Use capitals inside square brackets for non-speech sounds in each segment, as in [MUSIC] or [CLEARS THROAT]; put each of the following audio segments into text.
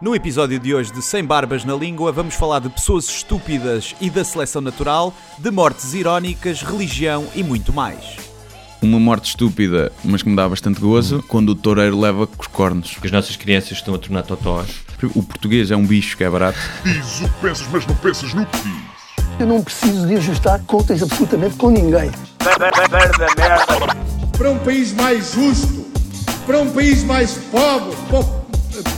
No episódio de hoje de Sem Barbas na Língua, vamos falar de pessoas estúpidas e da seleção natural, de mortes irónicas, religião e muito mais. Uma morte estúpida, mas que me dá bastante gozo, quando o toureiro leva com os cornos. que as nossas crianças estão a tornar totós. O português é um bicho que é barato. Dizes o que pensas, mas não pensas no que dizes. Eu não preciso de ajustar contas absolutamente com ninguém. para um país mais justo, para um país mais pobre, po-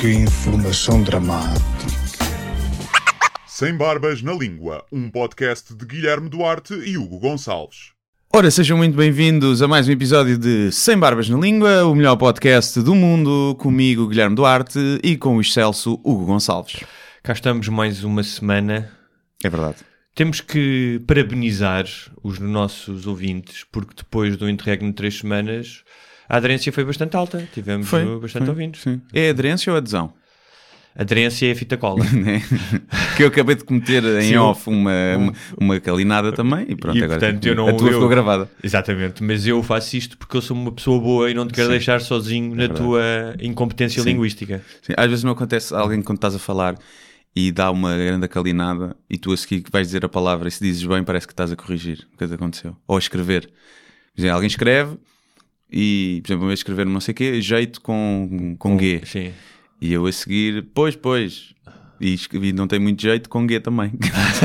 que informação dramática. Sem Barbas na Língua, um podcast de Guilherme Duarte e Hugo Gonçalves. Ora, sejam muito bem-vindos a mais um episódio de Sem Barbas na Língua, o melhor podcast do mundo, comigo, Guilherme Duarte, e com o excelso Hugo Gonçalves. Cá estamos mais uma semana. É verdade. Temos que parabenizar os nossos ouvintes, porque depois do interregno de três semanas, a aderência foi bastante alta. Tivemos uh, bastante foi, ouvintes. Sim. É aderência ou adesão? Aderência é a fita cola. [LAUGHS] Né? que eu acabei de cometer em Sim, off uma, uma, uma calinada também, e pronto, E, agora portanto, eu não- a tua eu- ficou gravada. Exatamente, mas eu faço isto porque eu sou uma pessoa boa e não te quero Sim. deixar sozinho na verdade. tua incompetência Sim. linguística. Sim, às vezes não acontece alguém quando estás a falar e dá uma grande calinada e tu a seguir vais dizer a palavra e se dizes bem parece que estás a corrigir o que aconteceu. Ou a escrever. Alguém escreve e, por exemplo, eu escrever não sei o quê, jeito com, com G. Sim. E eu a seguir, pois, pois. E, escrevi, não tem muito jeito com G também.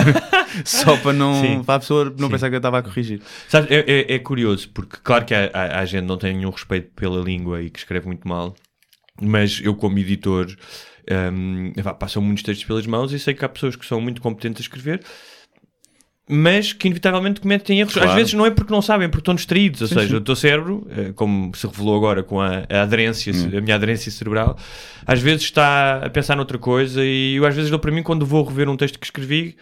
[LAUGHS] Só para, não, Sim. para a pessoa não Sim. pensar que eu estava a corrigir. Sabes, é, é- é curioso, porque claro que a, a, gente não tem nenhum respeito pela língua e que escreve muito mal, mas eu, como editor, epá, passam muitos textos pelas mãos e sei que há pessoas que são muito competentes a escrever. Mas que inevitavelmente cometem erros. Claro. Às vezes não é porque não sabem, porque estão distraídos. Ou Sim, seja, sim. o teu cérebro, eh, como se revelou agora com a, a aderência, Hum. a minha aderência cerebral, às vezes está a pensar noutra coisa. E eu, às vezes, dou para mim, quando vou rever um texto que escrevi,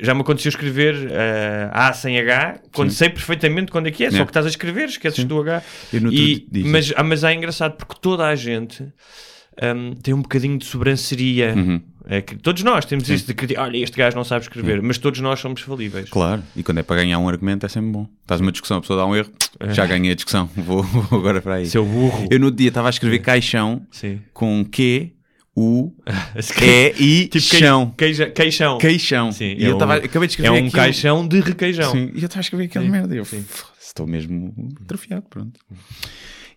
já me aconteceu escrever eh, A sem H, quando sei perfeitamente quando é que é, só que estás a escrever, esqueces do H. E, mas, ah, mas é engraçado porque toda a gente hum, tem um bocadinho de sobranceria. Uhum. É que todos nós temos isso de criticar, olha, este gajo não sabe escrever, mas todos nós somos falíveis. Claro, e quando é para ganhar um argumento é sempre bom. Estás numa discussão, a pessoa dá um erro, É. já ganhei a discussão, [LAUGHS] vou, vou agora para aí. Seu burro. Eu no dia estava a escrever caixão Sim. com Q, U, [LAUGHS] E I, tipo chão. queija- queixão. Queixão. Sim, e é eu um- tava, acabei de É escrever um aquilo. caixão de requeijão. Sim, e eu estava a escrever aquela Sim, merda. E eu, sim. "Foda-se, estou mesmo atrofiado, pronto.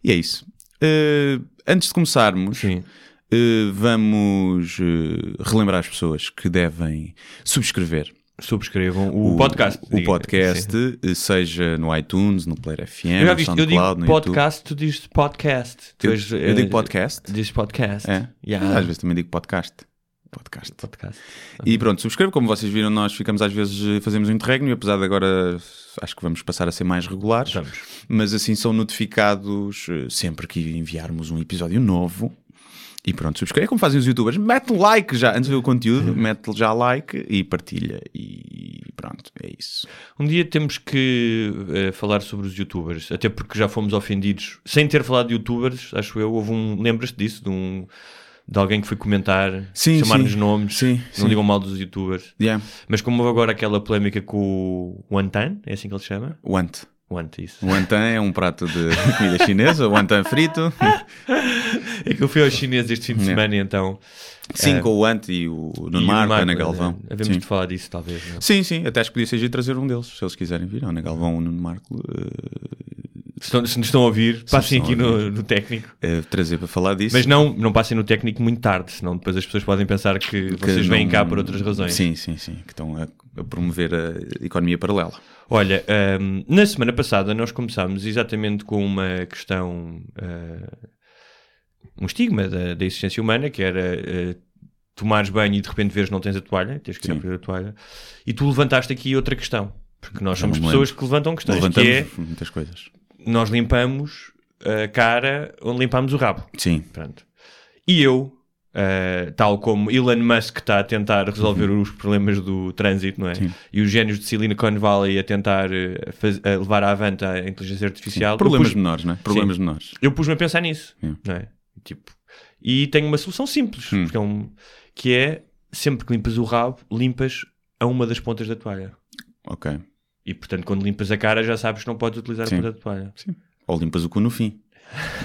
E é isso. Eh, antes de começarmos, Sim. Eh, vamos eh, relembrar as pessoas que devem subscrever Subscrevam o, podcast. O diga. podcast, Sim. eh, seja no iTunes, no Player FM, Eu já no viste, eu SoundCloud, digo no YouTube. podcast, tu dizes podcast. Tu Eu, és, eu digo podcast. Dizes podcast. É. Yeah. Às vezes também digo podcast. Podcast. Podcast. E pronto, subscreva. Como vocês viram, nós ficamos às vezes, fazemos um interregno, e apesar de agora acho que vamos passar a ser mais regulares, Vamos. mas assim são notificados sempre que enviarmos um episódio novo. E pronto, subscreve. É como fazem os youtubers. Mete like já, antes de ver o conteúdo, Uhum. mete já like e partilha. E pronto, é isso. Um dia temos que eh, falar sobre os youtubers, até porque já fomos ofendidos sem ter falado de youtubers, acho eu. Houve um, lembras-te disso? De, um, de alguém que foi comentar, chamar-nos nomes, Sim, não sim. digam mal dos youtubers. Yeah. Mas como houve agora aquela polémica com o Wantan, é assim que ele se chama? Want. Want, isso. É um prato de [LAUGHS] comida chinesa, o Wantan frito. É que eu fui ao chinês este fim de Yeah. semana e então. Sim, eh, com o Ant e o Nuno e Marco, Ana Galvão. eh, Havemos Sim. de falar disso, talvez. não é? Sim, sim, até acho que podia ser giro trazer um deles, se eles quiserem vir. Ana Galvão ou o Nuno Marco, eh, Se, estão- se nos estão a ouvir, passem estão aqui no, no técnico. eh, trazer para falar disso. Mas não, não passem no técnico muito tarde, senão depois as pessoas podem pensar que, que vocês vêm não- cá por outras razões. Sim, sim, sim, que estão a, a promover a economia paralela. Olha, hum, na semana passada nós começámos exatamente com uma questão, uh, um estigma da, da existência humana, que era uh, tomares banho e de repente veres não tens a toalha, tens que ir Sim. para a toalha, e tu levantaste aqui outra questão, porque nós somos pessoas que levantam questões, Levantamos que é, muitas coisas. nós limpamos a cara onde limpamos o rabo. Sim, Pronto. E eu Uh, tal como Elon Musk está a tentar resolver Uhum. os problemas do trânsito, não é? E os génios de Silicon Valley a tentar uh, faz- a levar à avante a inteligência artificial. Problemas Eu pus- menores, não é? Problemas Sim. menores. Eu pus-me a pensar nisso, Yeah. não é? Tipo, e tenho uma solução simples, Hum. é um- que é sempre que limpas o rabo, limpas a uma das pontas da toalha. Ok. E portanto, quando limpas a cara, já sabes que não podes utilizar Sim. a ponta da toalha. Ou limpas o cu no fim.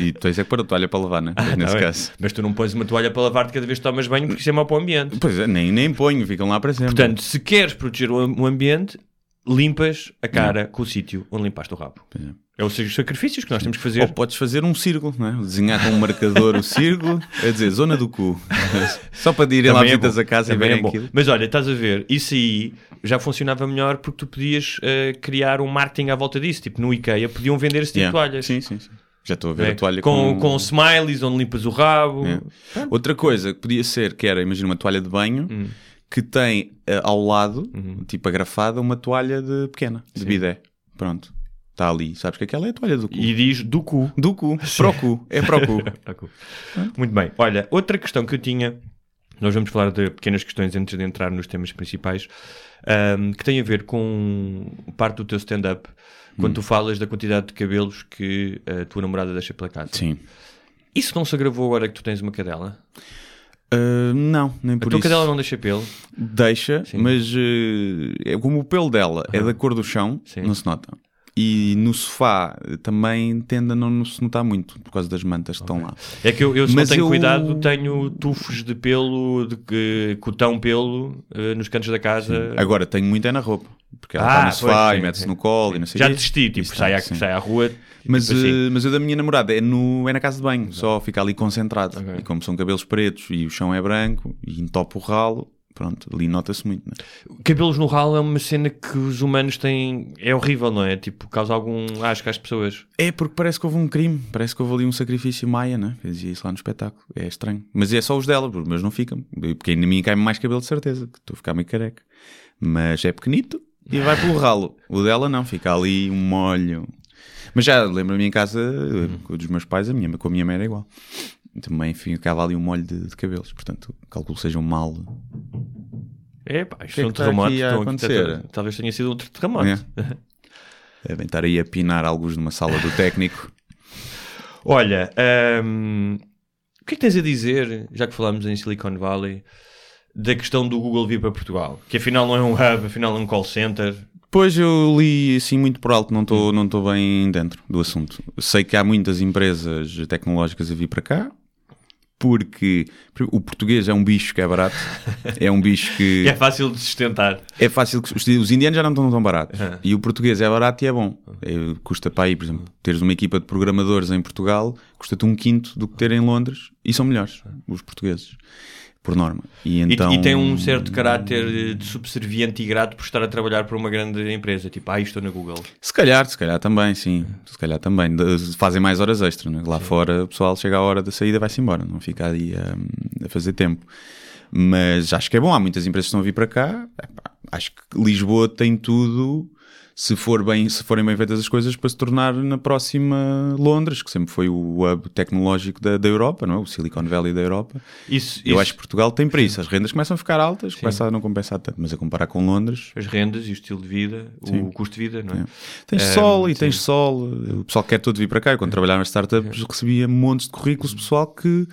E tu tens é que pôr a toalha para lavar, né? Ah, Nesse tá caso. Mas tu não pões uma toalha para lavar-te cada vez que tomas banho, porque isso é mau para o ambiente. Pois é, nem, nem ponho, ficam lá para sempre. Portanto, se queres proteger o, am- o ambiente, limpas a cara com o sítio onde limpaste o rabo. É. É os sacrifícios que nós temos que fazer. Ou podes fazer um círculo, não é? Desenhar com um marcador o círculo, é dizer, zona do cu. [LAUGHS] Só para irem lá é visitas a casa e Também é verem bom. aquilo. Mas olha, estás a ver, isso aí já funcionava melhor porque tu podias eh, criar um marketing à volta disso. Tipo, no IKEA podiam vender esse tipo Yeah. de toalhas. Sim, sim, sim. Já estou a ver é? a toalha com, com... com smileys onde limpas o rabo. É. Outra coisa que podia ser, que era, imagina uma toalha de banho Hum. que tem eh, ao lado, Uhum. tipo agrafada, uma toalha de pequena, de bidé. Pronto. Está ali. Sabes que aquela é a toalha do cu. E diz do cu. Do cu. Para o cu. É para o cu. [LAUGHS] Tá cool. Muito bem. Olha, outra questão que eu tinha, nós vamos falar de pequenas questões antes de entrar nos temas principais, ahm, que tem a ver com parte do teu stand-up, quando tu falas da quantidade de cabelos que a tua namorada deixa pela casa. Sim. Isso não se agravou agora que tu tens uma cadela? Uh, não, nem A por tua isso. cadela não deixa pelo? Deixa, Sim. mas uh, é como o pelo dela é da cor do chão, Sim. não se nota. E no sofá uh, também tende a não se notar muito por causa das mantas que estão lá. É que eu, eu se Mas não tenho eu- cuidado, tenho tufos de pelo, de que- cotão pelo, eh, nos cantos da casa. Agora tenho muito é na roupa, porque ela Ah, está no sofá e sim, mete-se sim. no colo e não sei Já desisti, tipo, sai, à, sim. sai à rua. tipo Mas, assim. uh, mas o da minha namorada é, no, é na casa de banho, só fica ali concentrado. Ok. E como são cabelos pretos e o chão é branco e entopa o ralo, pronto, ali nota-se muito. Né? Cabelos no ralo é uma cena que os humanos têm. É horrível, não é? Tipo, causa algum asco às pessoas. É porque parece que houve um crime, parece que houve ali um sacrifício maia, né? Eu dizia isso lá no espetáculo. É estranho. Mas é só os dela, os meus não ficam. Porque ainda mim cai-me mais cabelo de certeza, que estou a ficar meio careca. Mas é pequenito e vai pelo ralo. O dela não, fica ali um molho. Mas já lembro-me em casa, dos meus pais, a minha, com a minha mãe era igual. Também ficava ali um molho de, de cabelos, portanto, calculo que seja um mal. É, pá, isto é é um terremoto. aqui a acontecer? talvez tenha sido outro terremoto. É. Devem estar aí a pinar alguns numa sala do técnico. [LAUGHS] Olha, hum, o que é que tens a dizer, já que falámos em Silicon Valley, da questão do Google vir para Portugal? Que afinal não é um hub, afinal é um call center. Pois eu li assim muito por alto, não estou não estou bem dentro do assunto. Sei que há muitas empresas tecnológicas a vir para cá, porque o português é um bicho que é barato, é um bicho que [LAUGHS] é fácil de sustentar. é fácil que os, os indianos já não estão tão baratos Uhum. e o português é barato e é bom. É, custa para aí, por exemplo, teres uma equipa de programadores em Portugal custa-te um quinto do que ter em Londres e são melhores os portugueses por norma. E E- então E, tem um certo caráter de subserviente e grato por estar a trabalhar para uma grande empresa. Tipo, ah, estou na Google. Se calhar, se calhar também, sim. Se calhar também. Fazem mais horas extra, né? Lá fora o pessoal chega à hora da saída e vai-se embora, não fica aí a, a fazer tempo. Mas acho que é bom, há muitas empresas que estão a vir para cá. Acho que Lisboa tem tudo, se, for bem, se forem bem feitas as coisas, para se tornar na próxima Londres, que sempre foi o hub tecnológico da, da Europa, não é? O Silicon Valley da Europa. Isso, Eu isso- acho que Portugal tem para isso. As rendas começam a ficar altas, começa a não compensar tanto, mas a comparar com Londres. as rendas e o estilo de vida, Sim. o custo de vida, não é? Tens Ehm, sol e sim. tens sol. O pessoal quer todo vir para cá. Eu, quando trabalhava nas startups, recebia montes de currículos pessoal que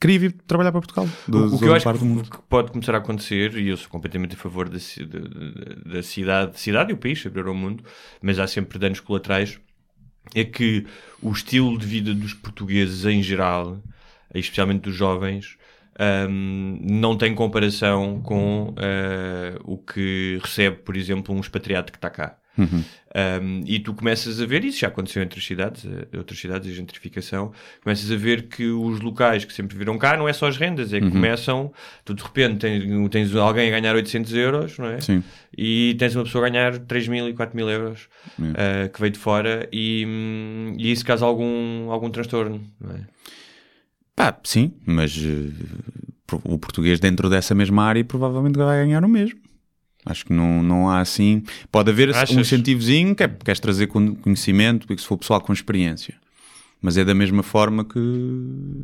queria vir trabalhar para Portugal. Do, O, que eu acho que, que pode começar a acontecer, e eu sou completamente a favor da, da, da- da cidade, cidade e o país, abrir ao mundo, mas há sempre danos colaterais, é que o estilo de vida dos portugueses em geral, especialmente dos jovens, ahm, não tem comparação com ah, o que recebe, por exemplo, um expatriado que está cá. Uhum. Um, e tu começas a ver, isso já aconteceu em outras cidades, eh, outras cidades, a gentrificação, começas a ver que os locais que sempre viram cá não é só as rendas, é que começam, tu de repente tens, tens alguém a ganhar 800 euros, não é? Sim. E tens uma pessoa a ganhar 3 mil e 4 mil euros eh, que veio de fora e, e isso causa algum, algum transtorno, não é? Pá, sim, mas eh, o português dentro dessa mesma área provavelmente vai ganhar o mesmo. Acho que não, não há assim. Pode haver Achas? um incentivozinho que é, queres trazer con- conhecimento, porque se for pessoal com experiência. Mas é da mesma forma que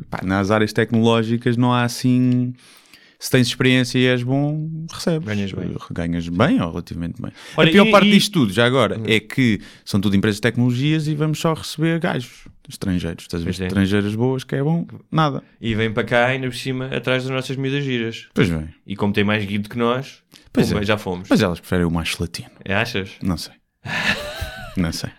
pá, nas áreas tecnológicas não há assim. Se tens experiência e és bom, recebes. Ganhas bem. Ganhas bem ou relativamente bem. Olha, a pior e- parte e- disto tudo, já agora, é que são tudo empresas de tecnologias e vamos só receber gajos estrangeiros. Estás a ver? É. Estrangeiras boas, que é bom, nada. E vem para cá, ainda por cima, atrás das nossas miúdas giras. Pois bem. E como tem mais guido que nós, Pois é. já fomos. Mas elas preferem o mais latino. Achas? Não sei. [LAUGHS] Não sei.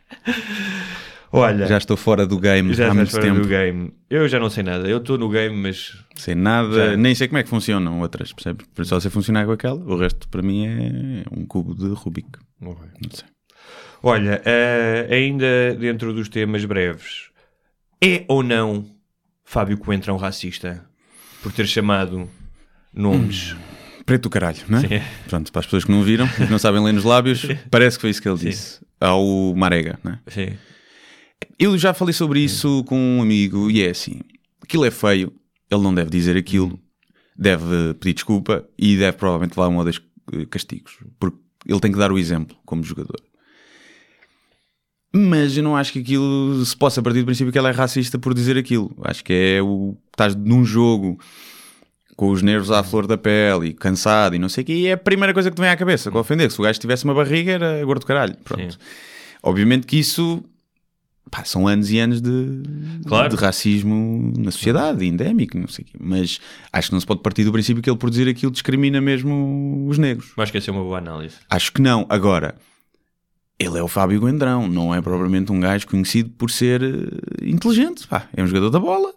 Olha, Já estou fora do game já há muito fora tempo. do game. Eu já não sei nada. Eu estou no game, mas Sei nada, Já. nem sei como é que funcionam outras, percebes? Só sei funcionar com aquela, o resto para mim é um cubo de Rubik. Não sei. Olha, eh, ainda dentro dos temas breves, é ou não Fábio Coentrão racista por ter chamado nomes? Preto do caralho, não é? Sim. Pronto, para as pessoas que não viram, que não sabem ler nos lábios, [LAUGHS] parece que foi isso que ele disse. Ao Marega, não é? Sim. Eu já falei sobre isso com um amigo e é assim: aquilo é feio, ele não deve dizer aquilo, deve pedir desculpa e deve provavelmente levar um ou dois eh, castigos, porque ele tem que dar o exemplo como jogador. Mas eu não acho que aquilo se possa partir do princípio que ele é racista por dizer aquilo. Acho que é o. Estás num jogo com os nervos à flor da pele e cansado e não sei o quê, e é a primeira coisa que te vem à cabeça, com ofender. Se o gajo tivesse uma barriga, era gordo caralho. Pronto. Sim. Obviamente que isso pá, são anos e anos de, Claro. de racismo na sociedade, endémico, não sei o quê. Mas acho que não se pode partir do princípio que ele, por dizer aquilo, discrimina mesmo os negros. Acho que essa é uma boa análise. Acho que não. Agora, ele é o Fábio Guendrão, não é propriamente um gajo conhecido por ser eh, inteligente. Pá, é um jogador da bola,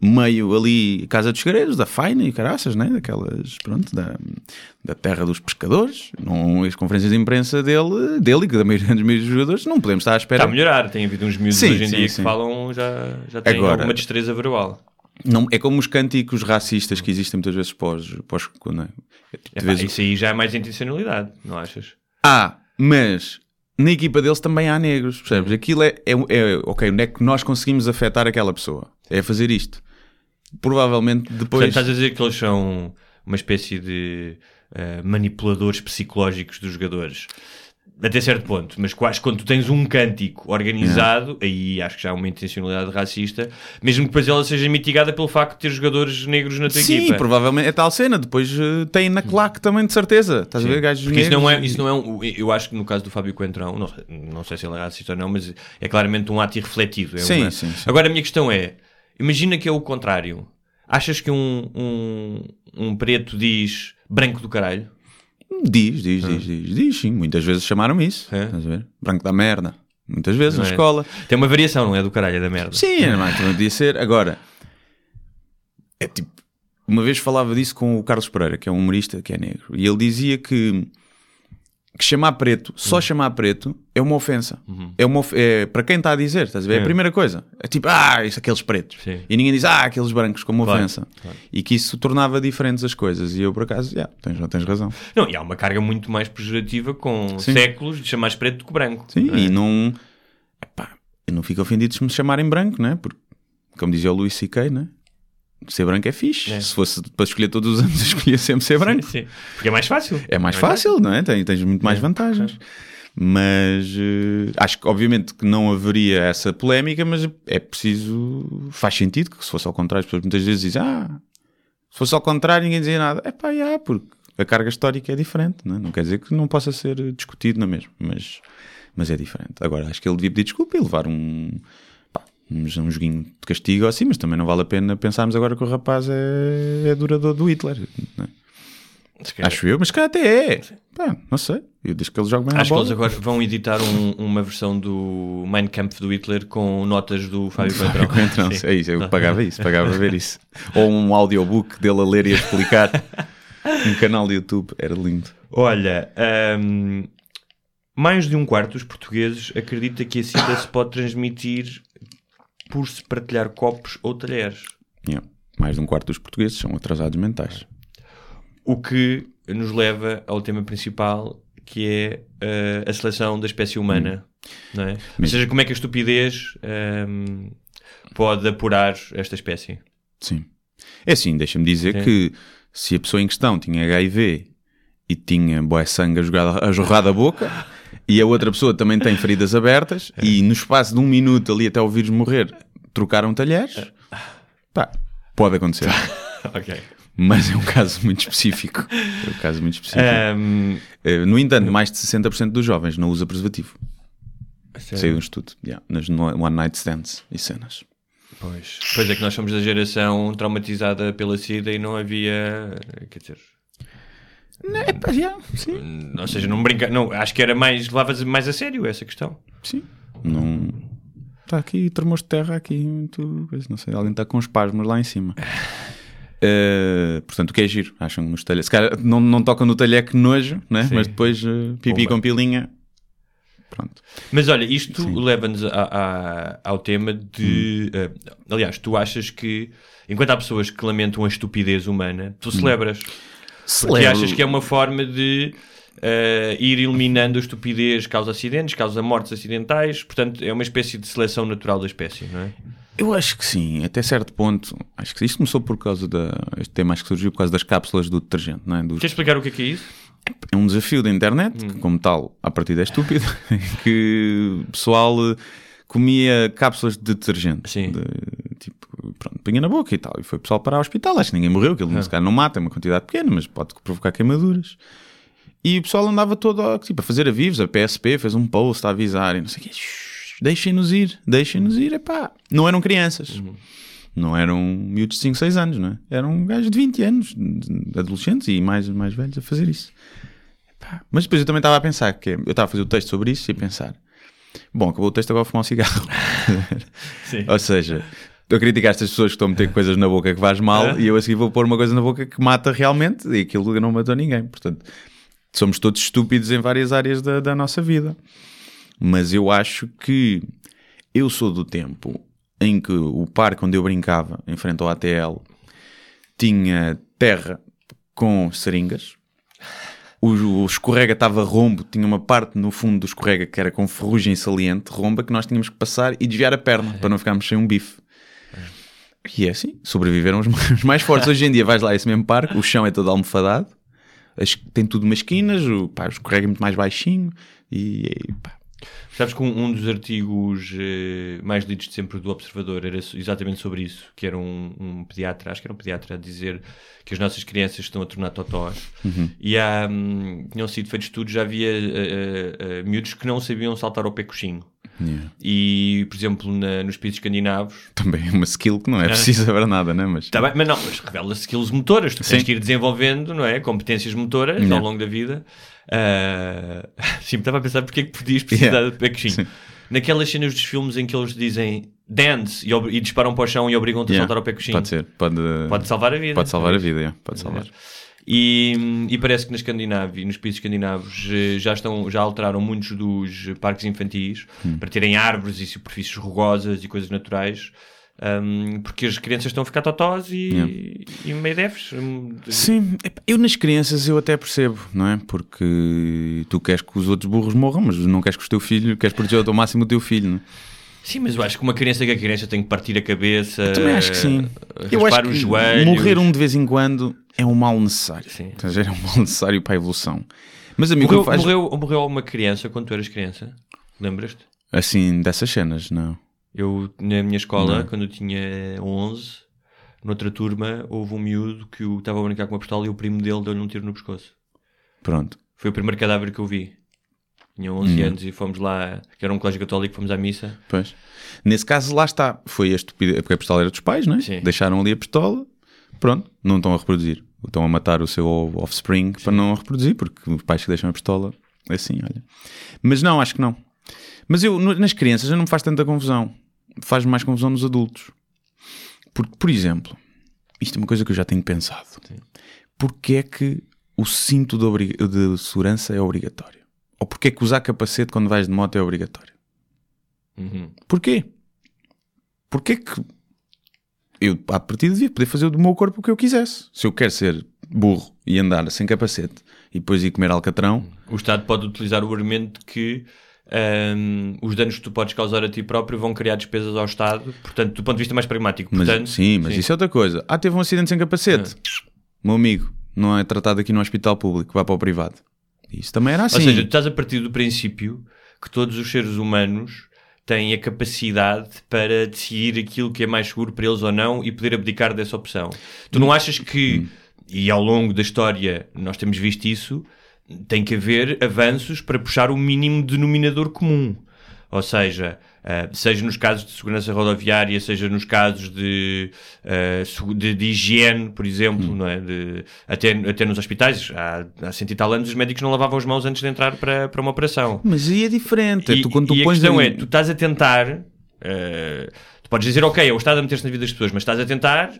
meio ali Casa dos Segredos, da Faina e caraças, né? daquelas, pronto, da, da terra dos pescadores. Não, as conferências de imprensa dele, dele e da maioria dos meus jogadores, não podemos estar à espera. Está a melhorar. Tem havido uns miúdos Sim, hoje em sim, dia sim. que falam, já, já têm Agora- alguma destreza verbal. Não, é como os cânticos racistas que existem muitas vezes pós, pós não é? De Epá, vez- Isso aí já é mais intencionalidade, não achas? Ah, mas na equipa deles também há negros, percebes? Aquilo é, é, é ok, onde é que nós conseguimos afetar aquela pessoa? É fazer isto. Provavelmente Portanto, depois. estás a dizer que eles são uma espécie de eh, manipuladores psicológicos dos jogadores. Até certo ponto, mas quase quando tu tens um cântico organizado, aí acho que já há uma intencionalidade racista, mesmo que depois ela seja mitigada pelo facto de ter jogadores negros na tua Sim, equipa. provavelmente é tal cena. Depois eh, tem na claque também, de certeza. Estás a ver, gajos Porque isso não, é, isso não é um. Eu acho que no caso do Fábio Coentrão, não, sei- não sei se ele é racista ou não, mas é claramente um ato irrefletivo. É Sim, uma- sim, sim. Agora a minha questão é: imagina que é o contrário. Achas que um, um, um preto diz branco do caralho? Diz, diz, diz, diz, diz, sim. Muitas vezes chamaram isso. É? Estás a ver? Branco da merda. Muitas vezes Não na é? escola. Tem uma variação, não é? Do caralho, é da merda. Sim, é também podia ser. Agora, é tipo, uma vez falava disso com o Carlos Pereira, que é um humorista que é negro, e ele dizia que, que chamar preto, só Uhum. chamar preto, é uma ofensa. É uma of- é, para quem está a dizer, estás a ver? É a É. primeira coisa. É tipo, ah, isso, aqueles pretos. Sim. E ninguém diz, ah, aqueles brancos, como Claro, ofensa. E que isso tornava diferentes as coisas. E eu, por acaso, yeah, tens, tens razão. Não, e há uma carga muito mais pejorativa com Sim. séculos de chamar preto do que branco. Sim, não é? e não. Epá, eu não fico ofendido se me chamarem branco, não é? Porque, como dizia o Luís C.K., não é? Ser branco é fixe. É. Se fosse para escolher todos os anos, [LAUGHS] escolhia sempre ser branco. Sim, sim. Porque é mais fácil. É mais fácil, não é? Tens, tens muito mais É. vantagens. Mas eh, acho que, obviamente, que não haveria essa polémica, mas é preciso. Faz sentido que se fosse ao contrário, as pessoas muitas vezes dizem, ah, se fosse ao contrário, ninguém dizia nada. É pá, já, porque a carga histórica é diferente, não, é? não quer dizer que não possa ser discutido na mesma, mas, mas é diferente. Agora, acho que ele devia pedir desculpa e levar um. Pá, Um, um joguinho de castigo assim, mas também não vale a pena pensarmos agora que o rapaz é, é durador do Hitler. é? Acho eu, mas que até é. Pá, não sei. Eu desde que ele joga bem Acho que eles agora vão editar um- uma versão do Mein Kampf do Hitler com notas do Fábio [LAUGHS] Coentrão. É isso, eu pagava isso, pagava ver isso. Ou um audiobook dele a ler e a explicar. um canal de YouTube, era lindo. Olha, hum, mais de um quarto dos portugueses acredita que a SIDA se pode transmitir por se partilhar copos ou talheres. Yeah. Mais de um quarto dos portugueses são atrasados mentais. O que nos leva ao tema principal, que é eh, a seleção da espécie humana. Não é? Ou seja, como é que a estupidez hum, pode apurar esta espécie? Sim. É assim, deixa-me dizer que se a pessoa em questão tinha HIV e tinha boé sangue a, jogar, a jorrar da boca e a outra pessoa também tem feridas abertas e no espaço de um minuto ali até o vírus morrer trocaram talheres. Pá, pode acontecer. [LAUGHS] ok. Mas é um caso muito específico. É um caso muito específico. Ahm, Eh, No entanto, mais de 60% dos jovens não usa preservativo. sério? Saiu um estudo. Yeah, nas one night stands e cenas. Pois. pois é que nós somos da geração traumatizada pela SIDA e não havia. Quer dizer. É, pá, yeah, sim. Ou seja, não brinca. Não, acho que era mais. levava mais a sério essa questão. Sim. Não. Está aqui termos de terra aqui muito. Não sei, alguém está com os pasmos lá em cima. [LAUGHS] Eh, portanto, o que é giro? Acham nos talheres. Se calhar não, não tocam no talher que nojo, né? Sim. mas depois eh, pipi Pumba. com pilinha. Pronto. Mas olha, isto leva-nos ao tema de. eh, aliás, tu achas que, enquanto há pessoas que lamentam a estupidez humana, tu celebras. Porque achas que é uma forma de eh, ir eliminando a estupidez, causa acidentes, causa mortes acidentais. Portanto, é uma espécie de seleção natural da espécie, não é? Eu acho que sim, até certo ponto. Acho que isto começou por causa da. Este tema acho que surgiu por causa das cápsulas do detergente, não é? Dos- Queres explicar o que é que é isso? é um desafio da internet, que, como tal, à partida é estúpido, [LAUGHS] que o pessoal eh, comia cápsulas de detergente. Sim. De, pronto, punha na boca e tal. E foi o pessoal para o hospital. Acho que ninguém morreu, aquilo se calhar não mata, é uma quantidade pequena, mas pode provocar queimaduras. E o pessoal andava todo tipo, a fazer avisos. A PSP fez um post a avisar e não sei o quê. "Shhh, Deixem-nos ir, deixem-nos ir. Epá. Não eram crianças. Não eram miúdos de 5, 6 anos, não é? Eram gajos de 20 anos, adolescentes e mais, mais velhos a fazer isso. Epá. Mas depois eu também estava a pensar que eu estava a fazer o texto sobre isso e a pensar: bom, acabou o texto, agora vou fumar um cigarro. [LAUGHS] Sim. Ou seja, estou a criticar estas pessoas que estão a meter coisas na boca que faz mal e eu a seguir vou pôr uma coisa na boca que mata realmente e aquilo não matou ninguém. Portanto, somos todos estúpidos em várias áreas da, da nossa vida. Mas eu acho que eu sou do tempo em que o parque onde eu brincava, em frente ao ATL, tinha terra com seringas. O, o escorrega estava rombo, tinha uma parte no fundo do escorrega que era com ferrugem saliente, romba, que nós tínhamos que passar e desviar a perna para não ficarmos sem um bife. E é assim, sobreviveram [LAUGHS] os mais, fortes. Hoje em dia vais lá a esse mesmo parque, o chão é todo almofadado, as- tem tudo umas esquinas, o, pá, escorrega é muito mais baixinho e, e pá, Sabes que um, um dos artigos eh, mais lidos de sempre do Observador era exatamente sobre isso, que era um, um pediatra, acho que era um pediatra a dizer que as nossas crianças estão a tornar totós e há, hum, tinham sido feitos estudos, já havia eh, eh, eh, miúdos que não sabiam saltar ao pé coxinho. Yeah. E, por exemplo, na- nos países escandinavos, também é uma skill que não é preciso saber nada, né? Mas Tá bem, mas não, mas revela skills motoras. Tu tens Sim. que ir desenvolvendo, não é? Competências motoras Não. ao longo da vida. Ah, [LAUGHS] sim, estava a pensar porque é que podias precisar Yeah. de. Sim. Naquelas cenas dos filmes em que eles dizem dance e, e disparam para o chão e obrigam-te a Yeah, saltar ao pé coxinho. Pode ser, pode, Pode salvar a vida. Pode salvar a vida, yeah, pode salvar. E, e parece que na Escandinávia e nos países escandinavos eh, já, estão, já alteraram muitos dos parques infantis Hum. para terem árvores e superfícies rugosas e coisas naturais. hum, porque as crianças estão a ficar totós e, Yeah. e meio deves. hum, Sim, eu nas crianças eu até percebo, não é? Porque tu queres que os outros burros morram, mas não queres que o teu filho, queres proteger ao máximo o teu filho, não é? Sim, mas eu acho que uma criança que a criança tem que partir a cabeça. Também acho que sim. Eu raspar acho que joelhos. morrer um de vez em quando é um mal necessário. Sim. Estás a ver? É um mal necessário para a evolução. Mas a mim o que Morreu, faz morreu, morreu alguma criança quando tu eras criança? Lembras-te? assim dessas cenas, não. Eu, na minha escola, Não. quando eu tinha 11, noutra turma, houve um miúdo que estava a brincar com uma pistola e o primo dele deu-lhe um tiro no pescoço. Pronto. Foi o primeiro cadáver que eu vi. Tinha 11 Hum. anos e fomos lá, que era um colégio católico, fomos à missa. Pois. Nesse caso, lá está. Foi a estupidez, porque a pistola era dos pais, não é? Sim. Deixaram ali a pistola, pronto, não estão a reproduzir. Estão a matar o seu offspring para não reproduzir, porque os pais que deixam a pistola, é assim, olha. Mas não, acho que não. Mas eu, nas crianças, já não me faz tanta confusão. Faz mais confusão nos adultos. Porque, por exemplo, isto é uma coisa que eu já tenho pensado. Porquê é que o cinto de, de segurança é obrigatório? Ou porquê é que usar capacete quando vais de moto é obrigatório? Uhum. Porquê? Porquê que eu, à partida, devia poder fazer do meu corpo o que eu quisesse? Se eu quero ser burro e andar sem capacete e depois ir comer alcatrão, O Estado pode utilizar o argumento que hum, os danos que tu podes causar a ti próprio vão criar despesas ao Estado. Portanto, do ponto de vista mais pragmático. mas, Portanto, sim, mas isso é outra coisa. Ah, teve um acidente sem capacete. Meu amigo, não é tratado aqui no hospital público, vai para o privado. Isso também era assim. Ou seja, tu estás a partir do princípio que todos os seres humanos têm a capacidade para decidir aquilo que é mais seguro para eles ou não e poder abdicar dessa opção. Tu não achas que, e ao longo da história nós temos visto isso, tem que haver avanços para puxar o mínimo denominador comum. Ou seja, uh, seja nos casos de segurança rodoviária, seja nos casos de, uh, de, de, higiene, por exemplo, não é? de, até, até nos hospitais. Há, há cento e tal anos os médicos não lavavam as mãos antes de entrar para, para uma operação. Mas aí é diferente. E, tu, quando tu e a pões questão em- é, tu estás a tentar... uh, tu podes dizer, ok, é o Estado a meter-se na vida das pessoas, mas estás a tentar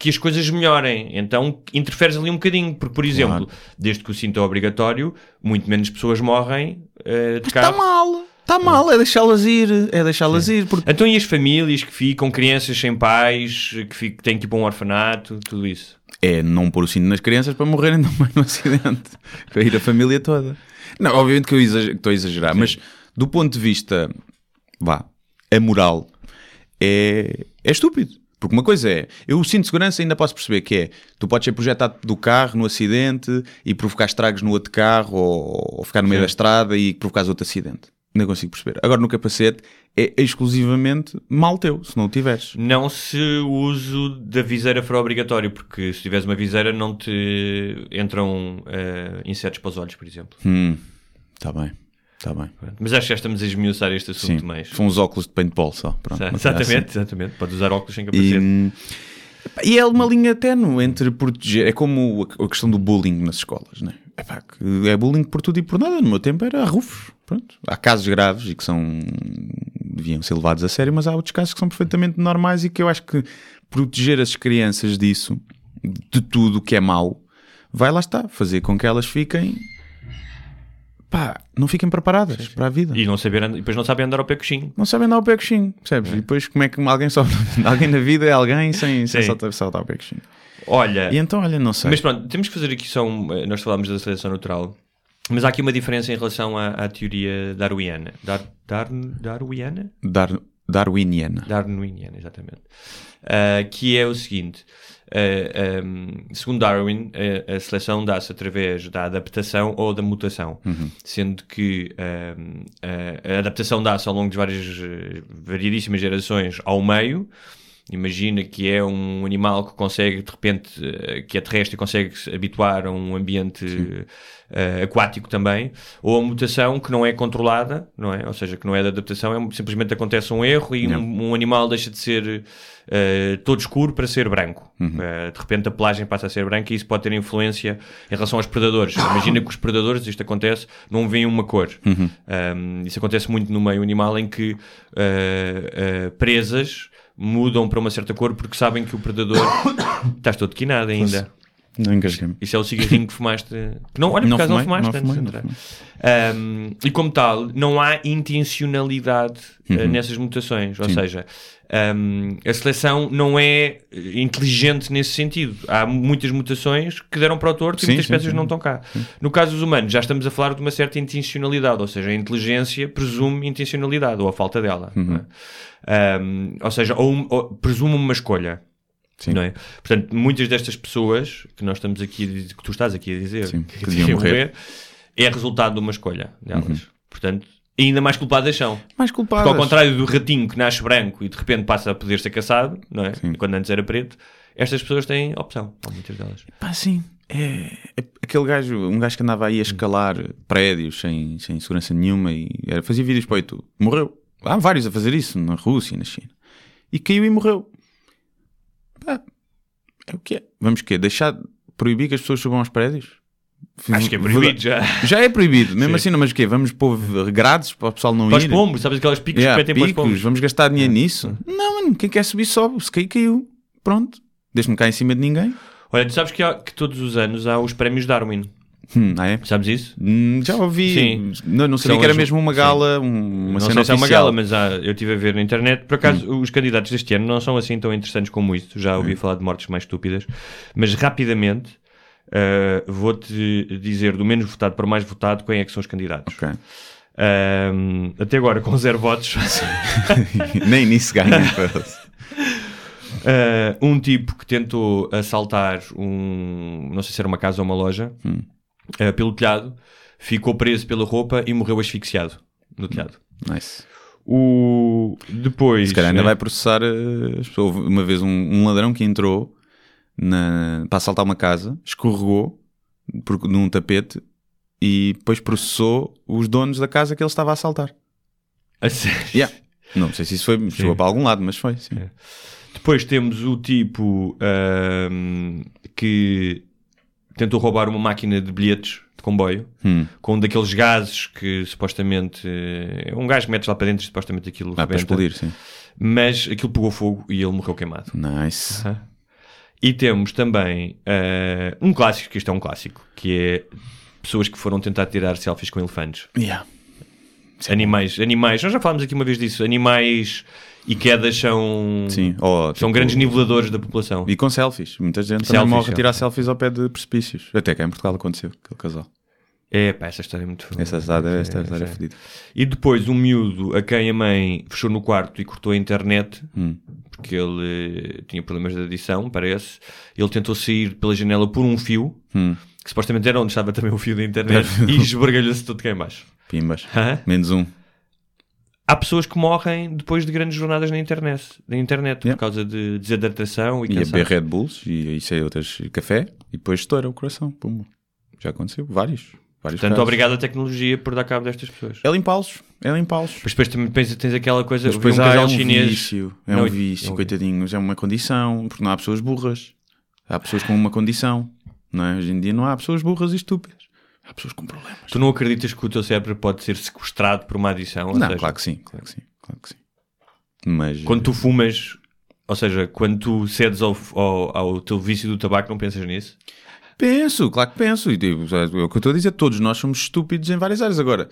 que as coisas melhorem. Então interferes ali um bocadinho. Porque, por exemplo, desde que o cinto é obrigatório, muito menos pessoas morrem uh, de Está carro. mal. Está mal. É deixá-las ir. É deixá-las ir. Porque Então e as famílias que ficam, crianças sem pais, que, fi- que têm que ir para um orfanato, tudo isso? é não pôr o cinto nas crianças para morrerem [LAUGHS] também no acidente. para ir a família toda. Não, obviamente que eu exager- estou a exagerar, mas do ponto de vista, vá, a moral, é, é estúpido. Porque uma coisa é, eu o cinto de segurança ainda posso perceber que é, tu podes ser projetado do carro no acidente e provocar estragos no outro carro ou, ou ficar no meio da estrada e provocares outro acidente. Ainda consigo perceber. Agora no capacete é exclusivamente mal teu, se não o tiveres. Não se o uso da viseira for obrigatório, porque se tiveres uma viseira não te entram eh, insetos para os olhos, por exemplo. Hum, está bem, está bem. Mas acho que já estamos a esmiuçar este assunto Sim, mais. são uns óculos de paintball só. Pronto, coisa assim. Exatamente, exatamente. Podes usar óculos sem capacete. E, e é uma linha tenue entre proteger. É como a questão do bullying nas escolas, né? Epá, é bullying por tudo e por nada. No meu tempo era rufos. Pronto. Há casos graves e que são. deviam ser levados a sério, mas há outros casos que são perfeitamente normais e que eu acho que proteger as crianças disso, de tudo o que é mau, vai lá estar. Fazer com que elas fiquem. Pá, não fiquem preparadas para a vida. E não saber, e depois não sabem andar ao pé coxinho. Não sabem dar o pé coxinho, percebes? E depois como é que alguém só [LAUGHS] alguém na vida é alguém sem, sem Sim. saltar, saltar o pé coxinho. Olha, E então, olha, não sei. mas pronto, temos que fazer aqui só um, eh, Nós falámos da seleção natural, mas há aqui uma diferença em relação à, à teoria darwiniana. Dar, dar, darwiniana? Dar, darwiniana. Darwiniana, exatamente. Ah, que é o seguinte: um, segundo Darwin, a, a seleção dá-se através da adaptação ou da mutação, sendo que um, a, a adaptação dá-se ao longo de várias, variedíssimas gerações ao meio. Imagina que é um animal que consegue, de repente, eh, que é terrestre e consegue se habituar a um ambiente eh, aquático também, ou a mutação que não é controlada, não é? Ou seja, que não é de adaptação, é, simplesmente acontece um erro e um, um animal deixa de ser eh, todo escuro para ser branco. Eh, de repente a pelagem passa a ser branca e isso pode ter influência em relação aos predadores. [COUGHS] Imagina que os predadores, isto acontece, não veem uma cor. Um, isso acontece muito no meio animal em que presas mudam para uma certa cor porque sabem que o predador [COUGHS] estás todo quinado ainda. Não engasguei-me. Isso é o cigarrinho que fumaste. Que não, olha, por acaso não fumaste não antes de entrar. Um, e como tal, não há intencionalidade uh, Uhum. nessas mutações. Ou seja, um, a seleção não é inteligente nesse sentido. Há muitas mutações que deram para o torto e Sim, muitas sim, espécies sim. não estão cá. No caso dos humanos, já estamos a falar de uma certa intencionalidade. Ou seja, a inteligência presume intencionalidade ou a falta dela. Uhum. é? Um, ou seja, ou, ou presume uma escolha. Sim. Não é? Portanto, muitas destas pessoas que nós estamos aqui, que tu estás aqui a dizer Sim, que que deviam morrer. é resultado de uma escolha delas. Uhum. Portanto, ainda mais culpadas são. Mais Porque culpadas. ao contrário do ratinho que nasce branco e de repente passa a poder ser caçado, não é? Quando antes era preto, estas pessoas têm opção, muitas delas. Pá, sim. É, é aquele gajo, um gajo que andava aí a escalar prédios sem, sem segurança nenhuma e era, fazia vídeos para o YouTube. Morreu. Há vários a fazer isso na Rússia e na China. E caiu e morreu. É o que é. Vamos quê? Deixar proibir que as pessoas subam aos prédios? Acho que é proibido já. Já é proibido, mesmo Sim. assim, não, mas o quê? Vamos pôr grades para o pessoal não Para os ir? pombos, sabes aquelas picos Yeah, que metem para os picos, pombos? vamos gastar dinheiro nisso? Não, mano, quem quer subir sobe. Se cair, caiu. Pronto. Deixa-me cair em cima de ninguém. Olha, tu sabes que, há- que todos os anos há os prémios Darwin. Hum, ah, é? Sabes isso? Hum, já ouvi. Sim. Não, não sabia São que era as- mesmo uma gala, um- uma não cena sei se é uma gala, mas há- eu estive a ver na internet. Por acaso, os candidatos deste ano não são assim tão interessantes como isso. Já ouvi falar de mortes mais estúpidas. Mas rapidamente uh, vou-te dizer do menos votado para o mais votado quem é que são os candidatos. Ok. Um, até agora, com zero votos, [LAUGHS] Nem nisso ganha. [LAUGHS] uh, um tipo que tentou assaltar um, não sei se era uma casa ou uma loja, uh, pelo telhado, ficou preso pela roupa e morreu asfixiado no telhado. Nice. O... Depois... Se calhar ainda né? vai processar eh. Houve Uma vez um, um ladrão que entrou na- para assaltar uma casa, escorregou por, num tapete e depois processou os donos da casa que ele estava a assaltar. A sério? Yeah. Não sei se isso foi, chegou para algum lado, mas foi, sim. Depois temos o tipo ahm, que tentou roubar uma máquina de bilhetes de comboio Hum. com um daqueles gases que supostamente é um gás que metes lá para dentro e supostamente aquilo Ah, para explodir, sim. mas aquilo pegou fogo e ele morreu queimado. Nice. E temos também ah, um clássico, que isto é um clássico, que é pessoas que foram tentar tirar selfies com elefantes. Yeah. Animais, animais, nós já falámos aqui uma vez disso, animais e quedas são, Sim. Ou, são tipo, grandes niveladores da população. E com selfies. Muita gente Selfies, também morre a tirar selfies ao pé de precipícios. Até cá em Portugal aconteceu, aquele casal. É, pá, essa história é muito Essa história, é, esta história é é. fodida. E depois um miúdo a quem a mãe fechou no quarto e cortou a internet, Hum. porque ele tinha problemas de adição, parece. Ele tentou sair pela janela por um fio, Hum. que supostamente era onde estava também o fio da [LAUGHS] internet, e esbargalhou-se todo cá em baixo. Pimbas. Hã? Menos um. Há pessoas que morrem depois de grandes jornadas na internet, na internet Yeah. por causa de desidratação e, E a cansaço. beber Red Bulls e isso é outras café e depois estoura o coração. Pumba. Já aconteceu. Vários. Vários Portanto, casos. obrigado à tecnologia por dar cabo destas pessoas. É limpá-los. É limpá-los. Mas depois também pensas, tens aquela coisa, Mas vi um depois há, casal é um chinês. vício. É Não, um é- vício, é coitadinhos. É uma condição. Porque não há pessoas burras. Há pessoas com uma condição. Não é? Hoje em dia não há pessoas burras e estúpidas. Há pessoas com problemas. Tu não acreditas que o teu cérebro pode ser sequestrado por uma adição? Ou não, seja, claro que sim. Claro que sim. Claro que sim. Mas... Quando tu fumas, ou seja, quando tu cedes ao, ao, ao teu vício do tabaco, não pensas nisso? Penso, claro que penso. E, tipo, é o que eu estou a dizer, todos nós somos estúpidos em várias áreas. Agora,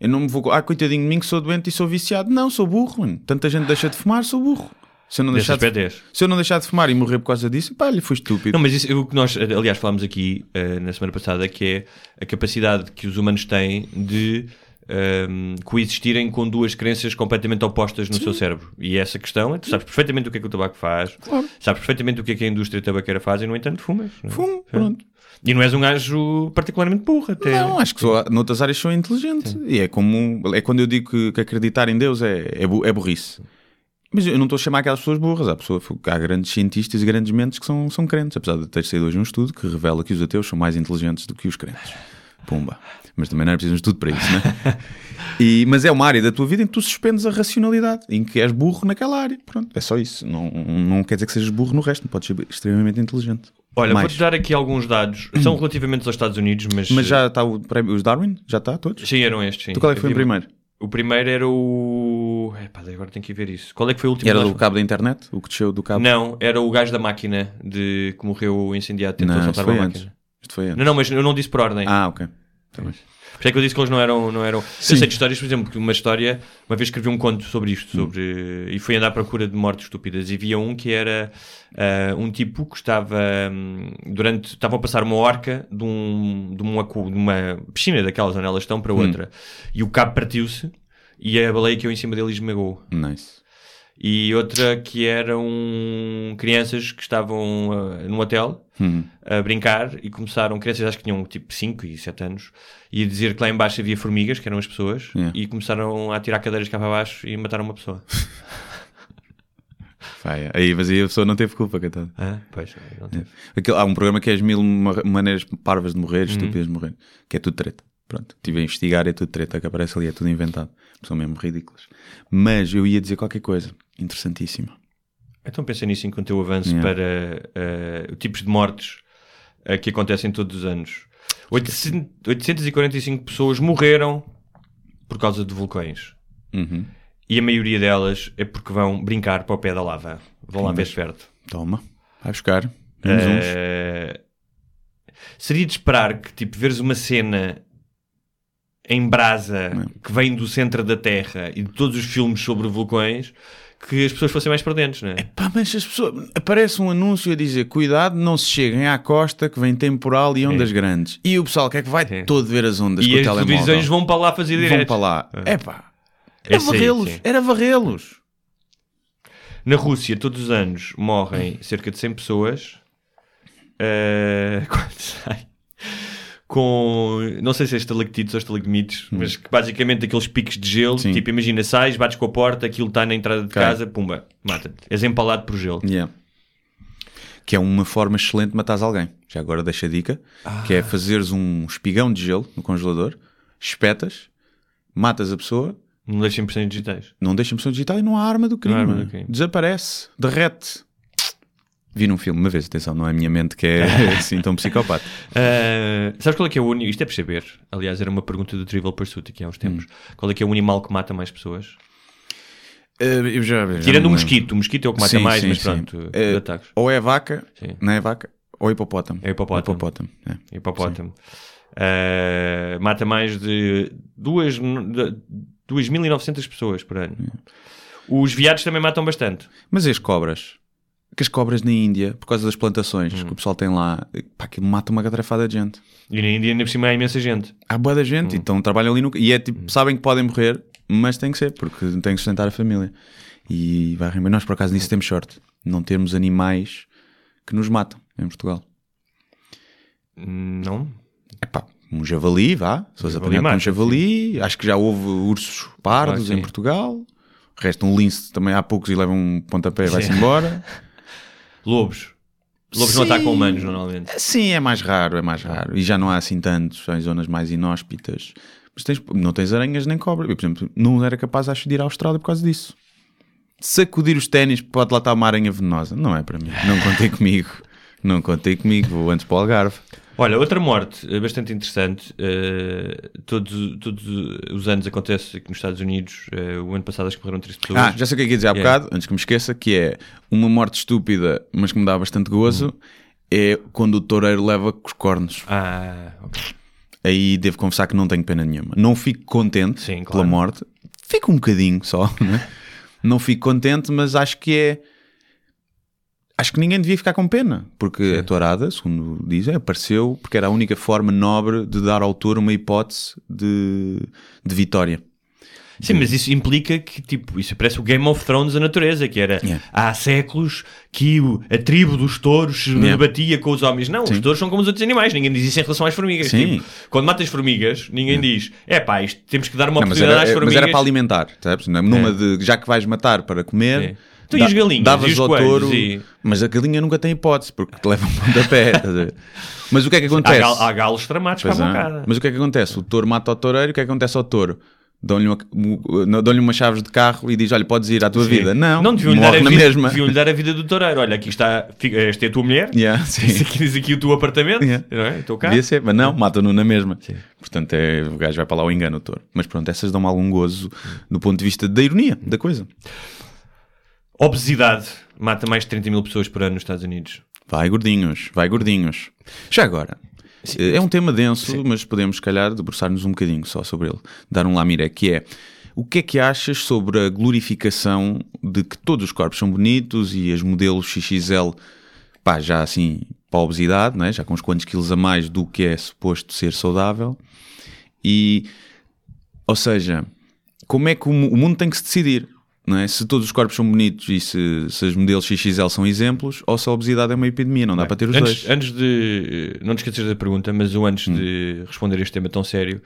eu não me vou. Ah, coitadinho de mim que sou doente e sou viciado. Não, sou burro, mano. Tanta gente deixa de fumar, sou burro. Se eu não, deixar de, se eu não deixar de fumar e morrer por causa disso, pá, ele foi estúpido. Não, mas isso é o que nós, aliás, falámos aqui eh, na semana passada, que é a capacidade que os humanos têm de ehm, coexistirem com duas crenças completamente opostas no seu cérebro. E essa questão é, tu sabes perfeitamente o que é que o tabaco faz, sabes perfeitamente o que é que a indústria tabaqueira faz e, no entanto, fumas. é? Fumo, pronto. E não és um gajo particularmente burro, até. Não, acho que sou, noutras áreas sou inteligente. E é como. É quando eu digo que, que acreditar em Deus é, é, é burrice. Mas eu não estou a chamar aquelas pessoas burras. Há, pessoa, há grandes cientistas e grandes mentes que são, são crentes. Apesar de ter saído hoje um estudo que revela que os ateus são mais inteligentes do que os crentes. Pumba. Mas também não é preciso um estudo para isso, né? [LAUGHS] e, mas é uma área da tua vida em que tu suspendes a racionalidade, em que és burro naquela área. Pronto, é só isso. Não, não quer dizer que sejas burro no resto, não podes ser extremamente inteligente. Olha, Mais. vou-te dar aqui alguns dados. [CLEARS THROAT] São relativamente aos Estados Unidos, mas... Mas já está o prémio, os Darwin? Já está, todos? Sim, eram estes, sim. Tu qual é que foi o primeiro? O primeiro era o... Epá, agora tenho que ir ver isso. Qual é que foi o último? Era do cabo da internet? O que desceu do cabo? Não, era o gajo da máquina de que morreu incendiado, tentou Não, foi uma antes. máquina. Isto foi antes. Não, não, mas eu não disse por ordem. Ah, ok. Tá. Por isso é que eu disse que eles não eram. Não eram... Eu sei de histórias, por exemplo, que uma história, uma vez escrevi um conto sobre isto, Hum. sobre, e fui andar à procura de mortes estúpidas. E via um que era ah, um tipo que estava hum, durante. Estavam a passar uma orca de, um, de, uma, de uma piscina daquelas onde elas estão para Hum. outra. E o cabo partiu-se e a baleia que eu em cima dele esmagou. Nice. E outra que eram crianças que estavam ah, num hotel Hum. a brincar e começaram, crianças acho que tinham tipo 5 e 7 anos, e a dizer que lá em baixo havia formigas, que eram as pessoas, Yeah. e começaram a tirar cadeiras cá para baixo e mataram uma pessoa. [LAUGHS] Vai, aí, mas aí a pessoa não teve culpa, coitada. Ah, pois, não teve. Aquele- há um programa que é as mil ma- maneiras parvas de Uhum. morrer, estúpidas de morrer, que é tudo treta. Pronto, estive a investigar, é tudo treta, que aparece ali, é tudo inventado. São mesmo ridículas. Mas eu ia dizer qualquer coisa interessantíssima. Então pensa nisso enquanto eu avanço Yeah. para ah, tipos de mortes ah, que acontecem todos os anos. 800 845 pessoas morreram por causa de vulcões. Uhum. E a maioria delas é porque vão brincar para o pé da lava. Vão lá ver perto. Toma, vai buscar. Menos uns. Eh, seria de esperar que tipo veres uma cena em brasa que vem do centro da Terra e de todos os filmes sobre vulcões que as pessoas fossem mais prudentes, não é? Pá, mas as pessoas. Aparece um anúncio a dizer: cuidado, não se cheguem à costa que vem temporal e ondas grandes. E o pessoal quer que vai todo ver as ondas E com o as telemóvel. televisões vão para lá fazer Vão direto. para lá. É pá. Era varrê-los. Era varrê-los. Na Rússia, todos os anos morrem cerca de 100 pessoas. [LAUGHS] Eh, quando, sai, com, não sei se é estalactites ou estalagmites, mas que basicamente aqueles picos de gelo, Hum. Sim. tipo, imagina, sais, bates com a porta, aquilo está na entrada de casa, pumba, mata-te. És empalado por gelo. Yeah. Que é uma forma excelente de matares alguém. Já agora deixa a dica. Que é fazeres um espigão de gelo no congelador, espetas, matas a pessoa, Não deixem impressões digitais. não deixa impressão digital e não há arma do crime. Não há arma do crime. Desaparece, derrete. Vi num filme uma vez, atenção, não é a minha mente que é [LAUGHS] assim tão psicopata. Ah, sabes qual é que é o único? Isto é para saber. Aliás, era uma pergunta do Trivial Pursuit aqui há uns tempos. Hum. Qual é que é o animal que mata mais pessoas? Eu já- já Tirando o mosquito. O mosquito é o que mata Sim, mais, sim, mas pronto, de ataques. Ou é a vaca, Sim. não é a vaca, ou hipopótamo. É hipopótamo. Hipopótamo, é. Hipopótamo. Ah, mata mais de duas- de 2.900 pessoas por ano. Os viados também matam bastante. Mas e as cobras? Que as cobras na Índia, por causa das plantações Hum. que o pessoal tem lá, pá, aquilo mata uma catrafada de gente. E na Índia ainda por cima há imensa gente. Há boa da gente, Hum. então trabalham ali no. E é tipo, sabem que podem morrer, mas tem que ser, porque têm que sustentar a família. E vai rimar. Nós, por acaso, nisso temos sorte. Não termos animais que nos matam em Portugal. Não? É pá, um javali, vá. Se fosse apanhado com um javali, acho que já houve ursos pardos que em sim. Portugal. O resto, um lince também há poucos e levam um pontapé e vai-se Sim. embora. [LAUGHS] Lobos. Lobos não Sim. atacam humanos normalmente. Sim, é mais raro, é mais raro. E já não há assim tantos, em zonas mais inóspitas. Mas tens- não tens aranhas nem cobra. Eu, por exemplo, não era capaz, acho, de ir à Austrália por causa disso. Sacudir os ténis, pode lá estar uma aranha venenosa. Não é para mim. Não contei comigo. Não contei comigo. Vou antes para o Algarve. Olha, outra morte eh, bastante interessante. eh, todos, todos os anos acontece aqui nos Estados Unidos. eh, o ano passado acho que morreram três pessoas. Ah, já sei o que é que ia dizer há Yeah. bocado, antes que me esqueça, que é uma morte estúpida, mas que me dá bastante gozo, é quando o toureiro leva os cornos. Ah, ok. Aí devo confessar que não tenho pena nenhuma. Não fico contente Sim, pela claro. morte. Fico um bocadinho só, [LAUGHS] né? Não fico contente, mas acho que é. Acho que ninguém devia ficar com pena, porque a tourada, segundo dizem, apareceu porque era a única forma nobre de dar ao touro uma hipótese de, de vitória. Sim, mas isso implica que, tipo, isso parece o Game of Thrones da natureza, que era Yeah. há séculos que o- a tribo dos touros se Yeah. debatia com os homens. Não, os Sim. touros são como os outros animais, ninguém diz isso em relação às formigas. Sim. Tipo, quando matas formigas, ninguém diz, é pá, isto temos que dar uma Não, mas, oportunidade era, às mas formigas. era para alimentar, sabes? Numa É. de já que vais matar para comer, Então, e as galinhas? davas ao touro, E- mas a galinha nunca tem hipótese porque te leva um pontapé. [LAUGHS] mas o que é que Há, acontece? gal- há galos tramados para a é. bocada. Mas o que é que acontece? O touro mata o toureiro, o que é que acontece ao touro? Dão-lhe uma, dão-lhe umas chaves de carro e diz: Olha, podes ir à tua Sim. vida. Não, não deviam-lhe dar, a vida, mesma. deviam-lhe dar a vida do toureiro. Olha, aqui está, esta é a tua mulher, Yeah, [LAUGHS] sim. aqui, diz aqui o teu apartamento, Yeah. não é? Estou cá. Devia ser, mas não, matam-no na mesma. Sim. Portanto, é, o gajo vai para lá o engano o touro. Mas pronto, essas dão-me algum gozo do ponto de vista da ironia da coisa. Obesidade mata mais de 30 mil pessoas por ano nos Estados Unidos. Vai gordinhos, vai gordinhos. Já agora, é um tema denso, mas podemos, se calhar, debruçar-nos um bocadinho só sobre ele. Dar um lamiré, que é... O que é que achas sobre a glorificação de que todos os corpos são bonitos e as modelos XXL, pá, já assim, para a obesidade, não é? já com uns quantos quilos a mais do que é suposto ser saudável? E, ou seja, como é que o, o mundo tem que se decidir? Não é? Se todos os corpos são bonitos e se, se os modelos XXL são exemplos, ou se a obesidade é uma epidemia, não dá para ter os Antes, dois. antes de. Não te esqueças da pergunta, mas eu antes de responder a este tema tão sério,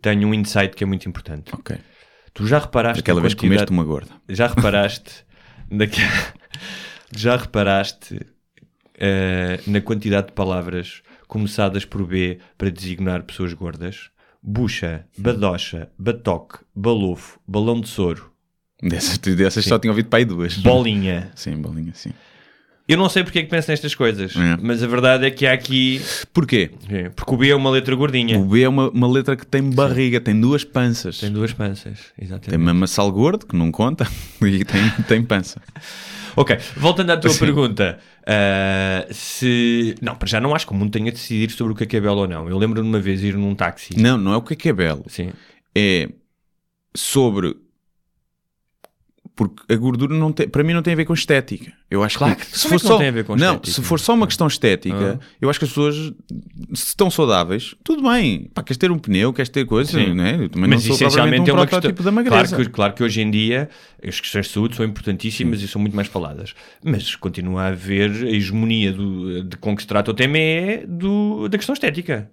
tenho um insight que é muito importante. Ok. Tu já reparaste. Aquela vez quantidade- comeste uma gorda. Já reparaste. [LAUGHS] naque- Já reparaste eh, na quantidade de palavras começadas por B para designar pessoas gordas? Bucha, badocha, batoque, balofo, balão de soro, Dessas, dessas só tinha ouvido para aí duas. bolinha. [LAUGHS] Sim, bolinha, sim. Eu não sei porque é que penso nestas coisas, É. mas a verdade é que há aqui. Porquê? Porque o B é uma letra gordinha. O B é uma, uma letra que tem barriga, tem duas panças. Tem Tem, duas panças, exatamente. mamassal gordo, que não conta, [LAUGHS] e tem, tem pança. [LAUGHS] Ok, voltando à tua Sim. pergunta, ah, se. Não, para já não acho que o mundo tenha de decidir sobre o que é que é belo ou não. Eu lembro-me de uma vez ir num táxi. Não, não é o que é que é belo. Sim. É sobre... Porque a gordura não tem, para mim não tem a ver com estética. Eu acho Claro que, que- como é que não tem a ver com não, estética? se for só uma questão estética, Ah. eu acho que as pessoas se estão saudáveis, tudo bem. Pá, queres ter um pneu, queres ter coisa, Sim. né? Eu também Mas não sou essencialmente é um uma protótipo questão. da magreza. Claro que, claro que hoje em dia as questões de saúde são importantíssimas e são muito mais faladas. Mas continua a haver a hegemonia do, de com que se trata o tema é do, da questão estética.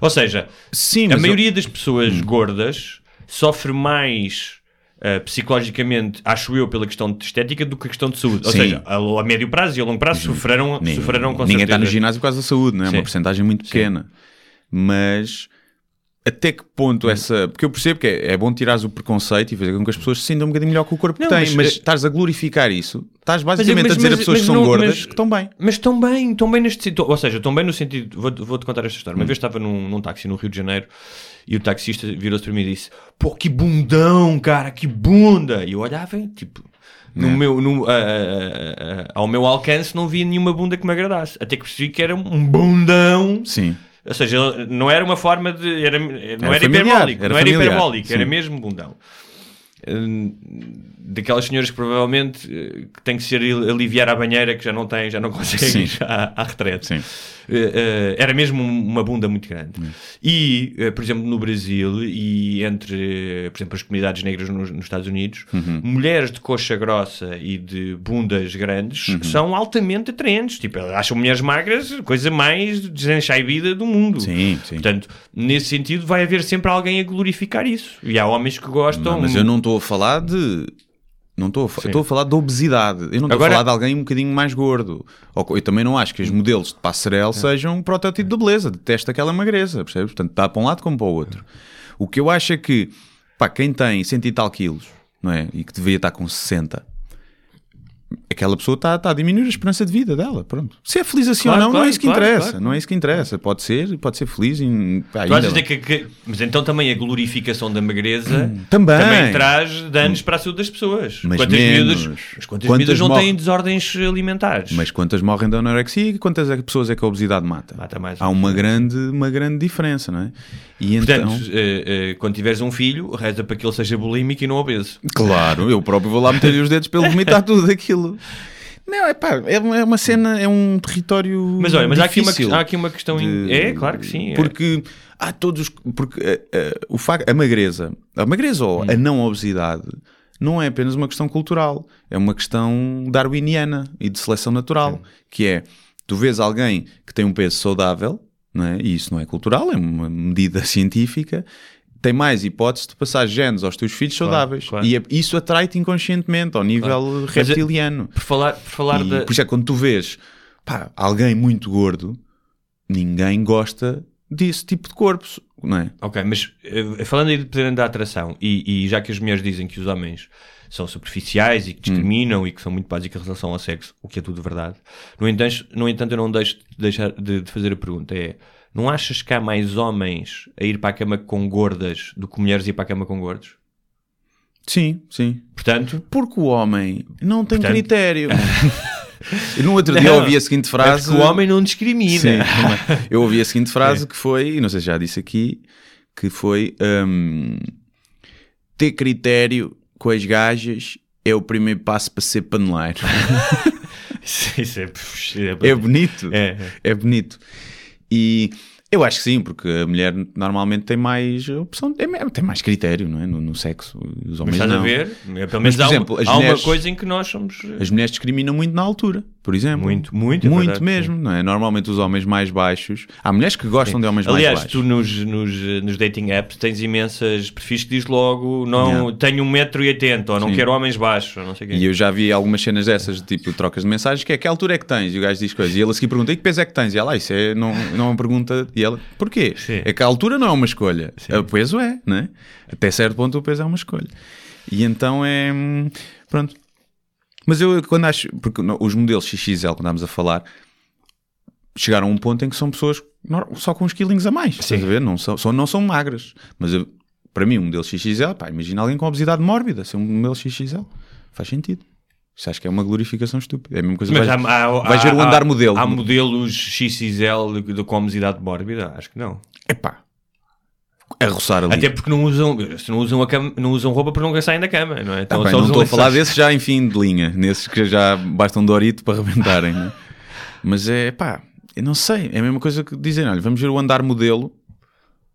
Ou seja, Sim, a mas eu- maioria das pessoas gordas sofre mais uh, psicologicamente, acho eu, pela questão de estética do que a questão de saúde. Ou Sim. seja, a, a médio prazo e a longo prazo sofrerão, Nem- sofrerão com Ninguém está no ginásio por causa da saúde, não é? Sim. uma porcentagem muito pequena. Mas até que ponto essa. Porque eu percebo que é, é bom tirares o preconceito e fazer com que as pessoas se sintam um bocadinho melhor com o corpo Não, que têm, mas- mas, estás a glorificar isso, estás basicamente mas- a dizer mas- a pessoas mas que são não- gordas mas- que estão bem. Mas estão bem, estão bem neste sentido. Ou seja, estão bem no sentido. Vou- Vou-te contar esta história. Hum. Uma vez estava num, num táxi no Rio de Janeiro e o taxista virou-se para mim e disse: Pô, que bundão, cara, que bunda! E eu olhava, e, tipo. No É. meu, no, ah, ah, ah, ao meu alcance não via nenhuma bunda que me agradasse. Até que percebi que era um bundão. Sim. Ou seja, não era uma forma de. Era, não era, familiar, hiperbólico. era não era familiar, hiperbólico, era sim. mesmo bundão. Daquelas senhoras que provavelmente eh, que têm que ser ali- aliviar a banheira que já não têm, já não [LAUGHS] conseguem Sim. à, à retrete. Sim. Eh, era mesmo uma bunda muito grande. Hum. E, eh, por exemplo, no Brasil e entre, por exemplo, as comunidades negras nos, nos Estados Unidos, Uhum. mulheres de coxa grossa e de bundas grandes Uhum. são altamente atraentes. Tipo, acham mulheres magras a coisa mais desenchaibida do mundo. Sim, sim. Portanto, nesse sentido, vai haver sempre alguém a glorificar isso. E há homens que gostam. Não, mas eu não estou a falar de. Não estou a, estou a falar de obesidade. Eu não estou Agora- a falar de alguém um bocadinho mais gordo. Eu também não acho que os modelos de passarela sejam um protótipo de beleza. Detesto aquela magreza, percebes? Portanto, está para um lado como para o outro. O que eu acho é que, pá, quem tem cento e tal quilos, não é? E que deveria estar com 60, aquela pessoa está, está a diminuir a esperança de vida dela. Pronto. Se é feliz assim Claro, ou não, não claro, é isso que claro, interessa. Não é isso que interessa. Pode ser, pode ser feliz. E, pá, Tu achas que, que- Mas então também a glorificação da magreza Também. traz danos para a saúde das pessoas. Mas quantas menos. miúdas, mas quantas, Quantas não têm desordens alimentares? Mas quantas morrem da anorexia e quantas é pessoas é que a obesidade mata? Mata mais Há uma grande, uma grande diferença, não é? E Portanto, então, eh, eh, quando tiveres um filho, reza para que ele seja bulímico e não obeso. claro, eu próprio vou lá meter-lhe os dedos para ele vomitar [LAUGHS] tudo aquilo. Não, é pá, é uma, é uma cena, é um território. Mas olha, mas há aqui, uma, há aqui uma questão. in- de- É, claro que sim. é. Porque há todos. Porque eh, o facto, a magreza, a magreza ou Hum. a não obesidade não é apenas uma questão cultural, é uma questão darwiniana e de seleção natural, que é tu vês alguém que tem um peso saudável, é? e isso não é cultural, é uma medida [LAUGHS] científica. Tem mais hipótese de passar genes aos teus filhos Claro, saudáveis. claro. E é- isso atrai-te inconscientemente ao nível Mas é- reptiliano. Por falar, por falar E da. Por isso é que quando tu vês pá, alguém muito gordo, ninguém gosta desse tipo de corpos, não é? Ok, mas eh, falando aí de poder da atração, e, e já que as mulheres dizem que os homens são superficiais e que discriminam e que são muito básicos em relação ao sexo, o que é tudo verdade, no entanto, no entanto eu não deixo de, deixar de, de fazer a pergunta: é não achas que há mais homens a ir para a cama com gordas do que mulheres a ir para a cama com gordos? Sim, sim. Portanto, Porque o homem não tem Portanto- critério. Eu [LAUGHS] no outro dia Não, ouvi a seguinte é frase. porque o homem não discrimina. Sim, eu ouvi a seguinte [LAUGHS] frase que foi, e não sei se já disse aqui, que foi hum, ter critério com as gajas é o primeiro passo para ser paneleiro. [LAUGHS] Isso é, é bonito. É, É bonito. E eu acho que sim, porque a mulher normalmente tem mais opção, é- tem mais critério, não é? No, no sexo. Os Mas homens estás não. a ver? É, Pelo Mas, menos por há, exemplo, há mulheres- uma coisa em que nós somos. As mulheres discriminam muito na altura, por exemplo. Muito, muito, é Muito verdade, mesmo, não é? Normalmente os homens mais baixos. Há mulheres que gostam de homens Aliás, mais tu baixos. nos, nos, nos dating apps tens imensas perfis que diz logo não Yeah. tenho 1,80m ou não Sim. quero homens baixos não sei o quê. E eu já vi algumas cenas dessas, de tipo trocas de mensagens, que é que altura é que tens? E o gajo diz coisas. E ele a seguir pergunta: e que peso é que tens? E ela, ah, isso é, não, não é uma pergunta. E ela, porquê? Sim. É que a altura não é uma escolha. O peso é, né? Até certo ponto o peso é uma escolha. E então é. hum, Pronto. Mas eu quando acho. Porque os modelos XXL, quando estamos a falar, chegaram a um ponto em que são pessoas só com uns quilinhos a mais. Estás a ver? Não são, só não são magras. Mas eu- para mim, um modelo XXL, pá, imagina alguém com obesidade mórbida ser um modelo XXL. Faz sentido. Isso acho que é uma glorificação estúpida. É a mesma coisa. Mas vais, há, há- vais ver o há- andar modelo. Há modelos XXL de, de com obesidade mórbida? Acho que não. Epá. A roçar ali. Até porque não usam, não usam, a cama, não usam roupa para não saem da cama, não é? Tá Então bem, só não estou a falar desses já em fim de linha, nesses que já bastam Dorito para arrebentarem, né? mas é pá, eu não sei, é a mesma coisa que dizem: olha, vamos ver o andar modelo.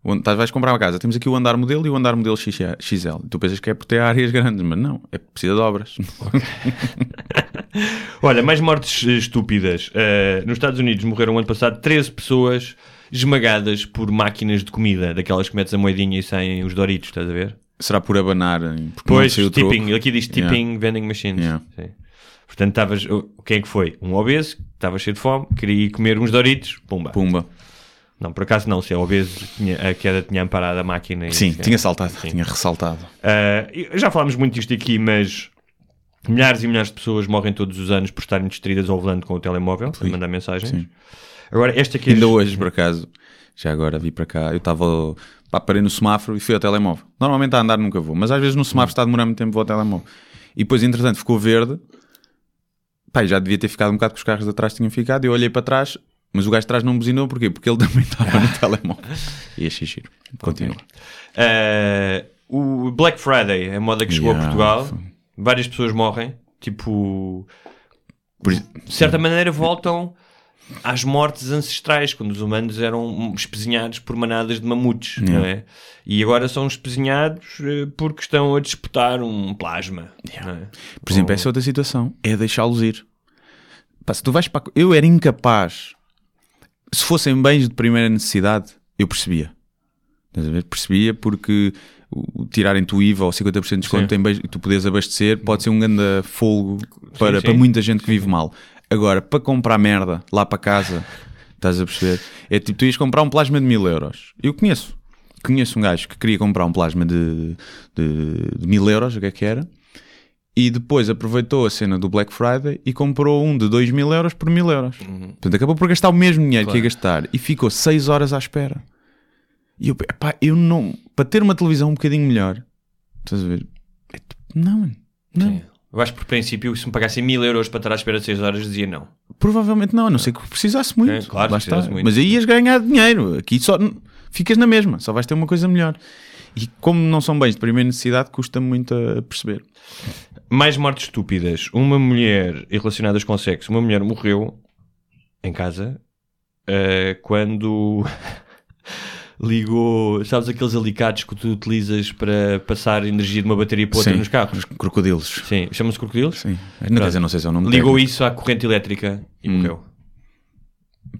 O Estás, vais comprar uma casa, temos aqui o andar modelo e o andar modelo XL. Tu pensas que é por ter áreas grandes, mas não, é precisa de obras. [LAUGHS] Olha, mais mortes estúpidas. Eh, nos Estados Unidos morreram ano passado 13 pessoas esmagadas por máquinas de comida, daquelas que metes a moedinha e saem os Doritos, estás a ver? Será por abanar? Pois, o troco? tipping, aqui diz tipping Yeah. vending machines. Yeah. Sim. Portanto, estavas. Quem é que foi? Um obeso, estava cheio de fome, queria ir comer uns Doritos, pumba. Pumba. Não, por acaso não, se é obeso, tinha, a queda tinha amparado a máquina. e- Sim, Sim. tinha saltado, Sim. tinha ressaltado. E já falámos muito disto aqui, mas milhares e milhares de pessoas morrem todos os anos por estarem distraídas ao volante com o telemóvel, a mandar mensagens. Sim. Agora, esta aqui é Ainda hoje, por acaso, já agora vi para cá, eu estava, pá, parei no semáforo e fui ao telemóvel. Normalmente a andar nunca vou, mas às vezes no semáforo está a demorar muito tempo vou ao telemóvel. E depois, entretanto, ficou verde, pá, já devia ter ficado um bocado que os carros de atrás tinham ficado, eu olhei para trás, mas o gajo de trás não buzinou, porquê? Porque ele [LAUGHS] também estava no [LAUGHS] telemóvel. E achei giro. Continua. Ah, o Black Friday, a moda que chegou Yeah. a Portugal, várias pessoas morrem, tipo, Por de certa maneira voltam às mortes ancestrais, quando os humanos eram espezinhados por manadas de mamutes, não é? E agora são espezinhados eh, porque estão a disputar um plasma. não é? Por exemplo, essa é outra situação, é deixá-los ir. Pá, se tu vais para... Eu era incapaz. Se fossem bens de primeira necessidade, eu percebia. Percebia porque tirarem-te o IVA ou 50% de desconto em bens, e tu podes abastecer, pode ser um grande folgo para, sim. para muita gente que vive mal. Agora, para comprar merda lá para casa, estás a perceber? É tipo, tu ias comprar um plasma de mil euros. Eu conheço. Conheço um gajo que queria comprar um plasma de, de, de mil euros, o que é que era? E depois aproveitou a cena do Black Friday e comprou um de 2 mil euros por mil euros. Portanto, acabou por gastar o mesmo dinheiro que ia gastar e ficou 6 horas à espera. E eu, epá, eu não. Para ter uma televisão um bocadinho melhor, estás a ver? É tipo, não, mano, não. Sim. Eu acho que por princípio, se me pagassem mil euros para estar à espera de 6 horas, dizia não. Provavelmente não, a não ser que precisasse muito. É, claro, precisasse muito. Mas aí ias ganhar dinheiro. Aqui só ficas na mesma, só vais ter uma coisa melhor. E como não são bens de primeira necessidade, custa muito a perceber. Mais mortes estúpidas. Uma mulher, e relacionadas com sexo, uma mulher morreu em casa eh, quando [LAUGHS] ligou, sabes aqueles alicates que tu utilizas para passar energia de uma bateria para outra Sim, nos carros? os crocodilos. Sim, chama-se crocodilos? Sim. Não, dizer, não sei se é o nome Ligou técnico. isso à corrente elétrica e morreu.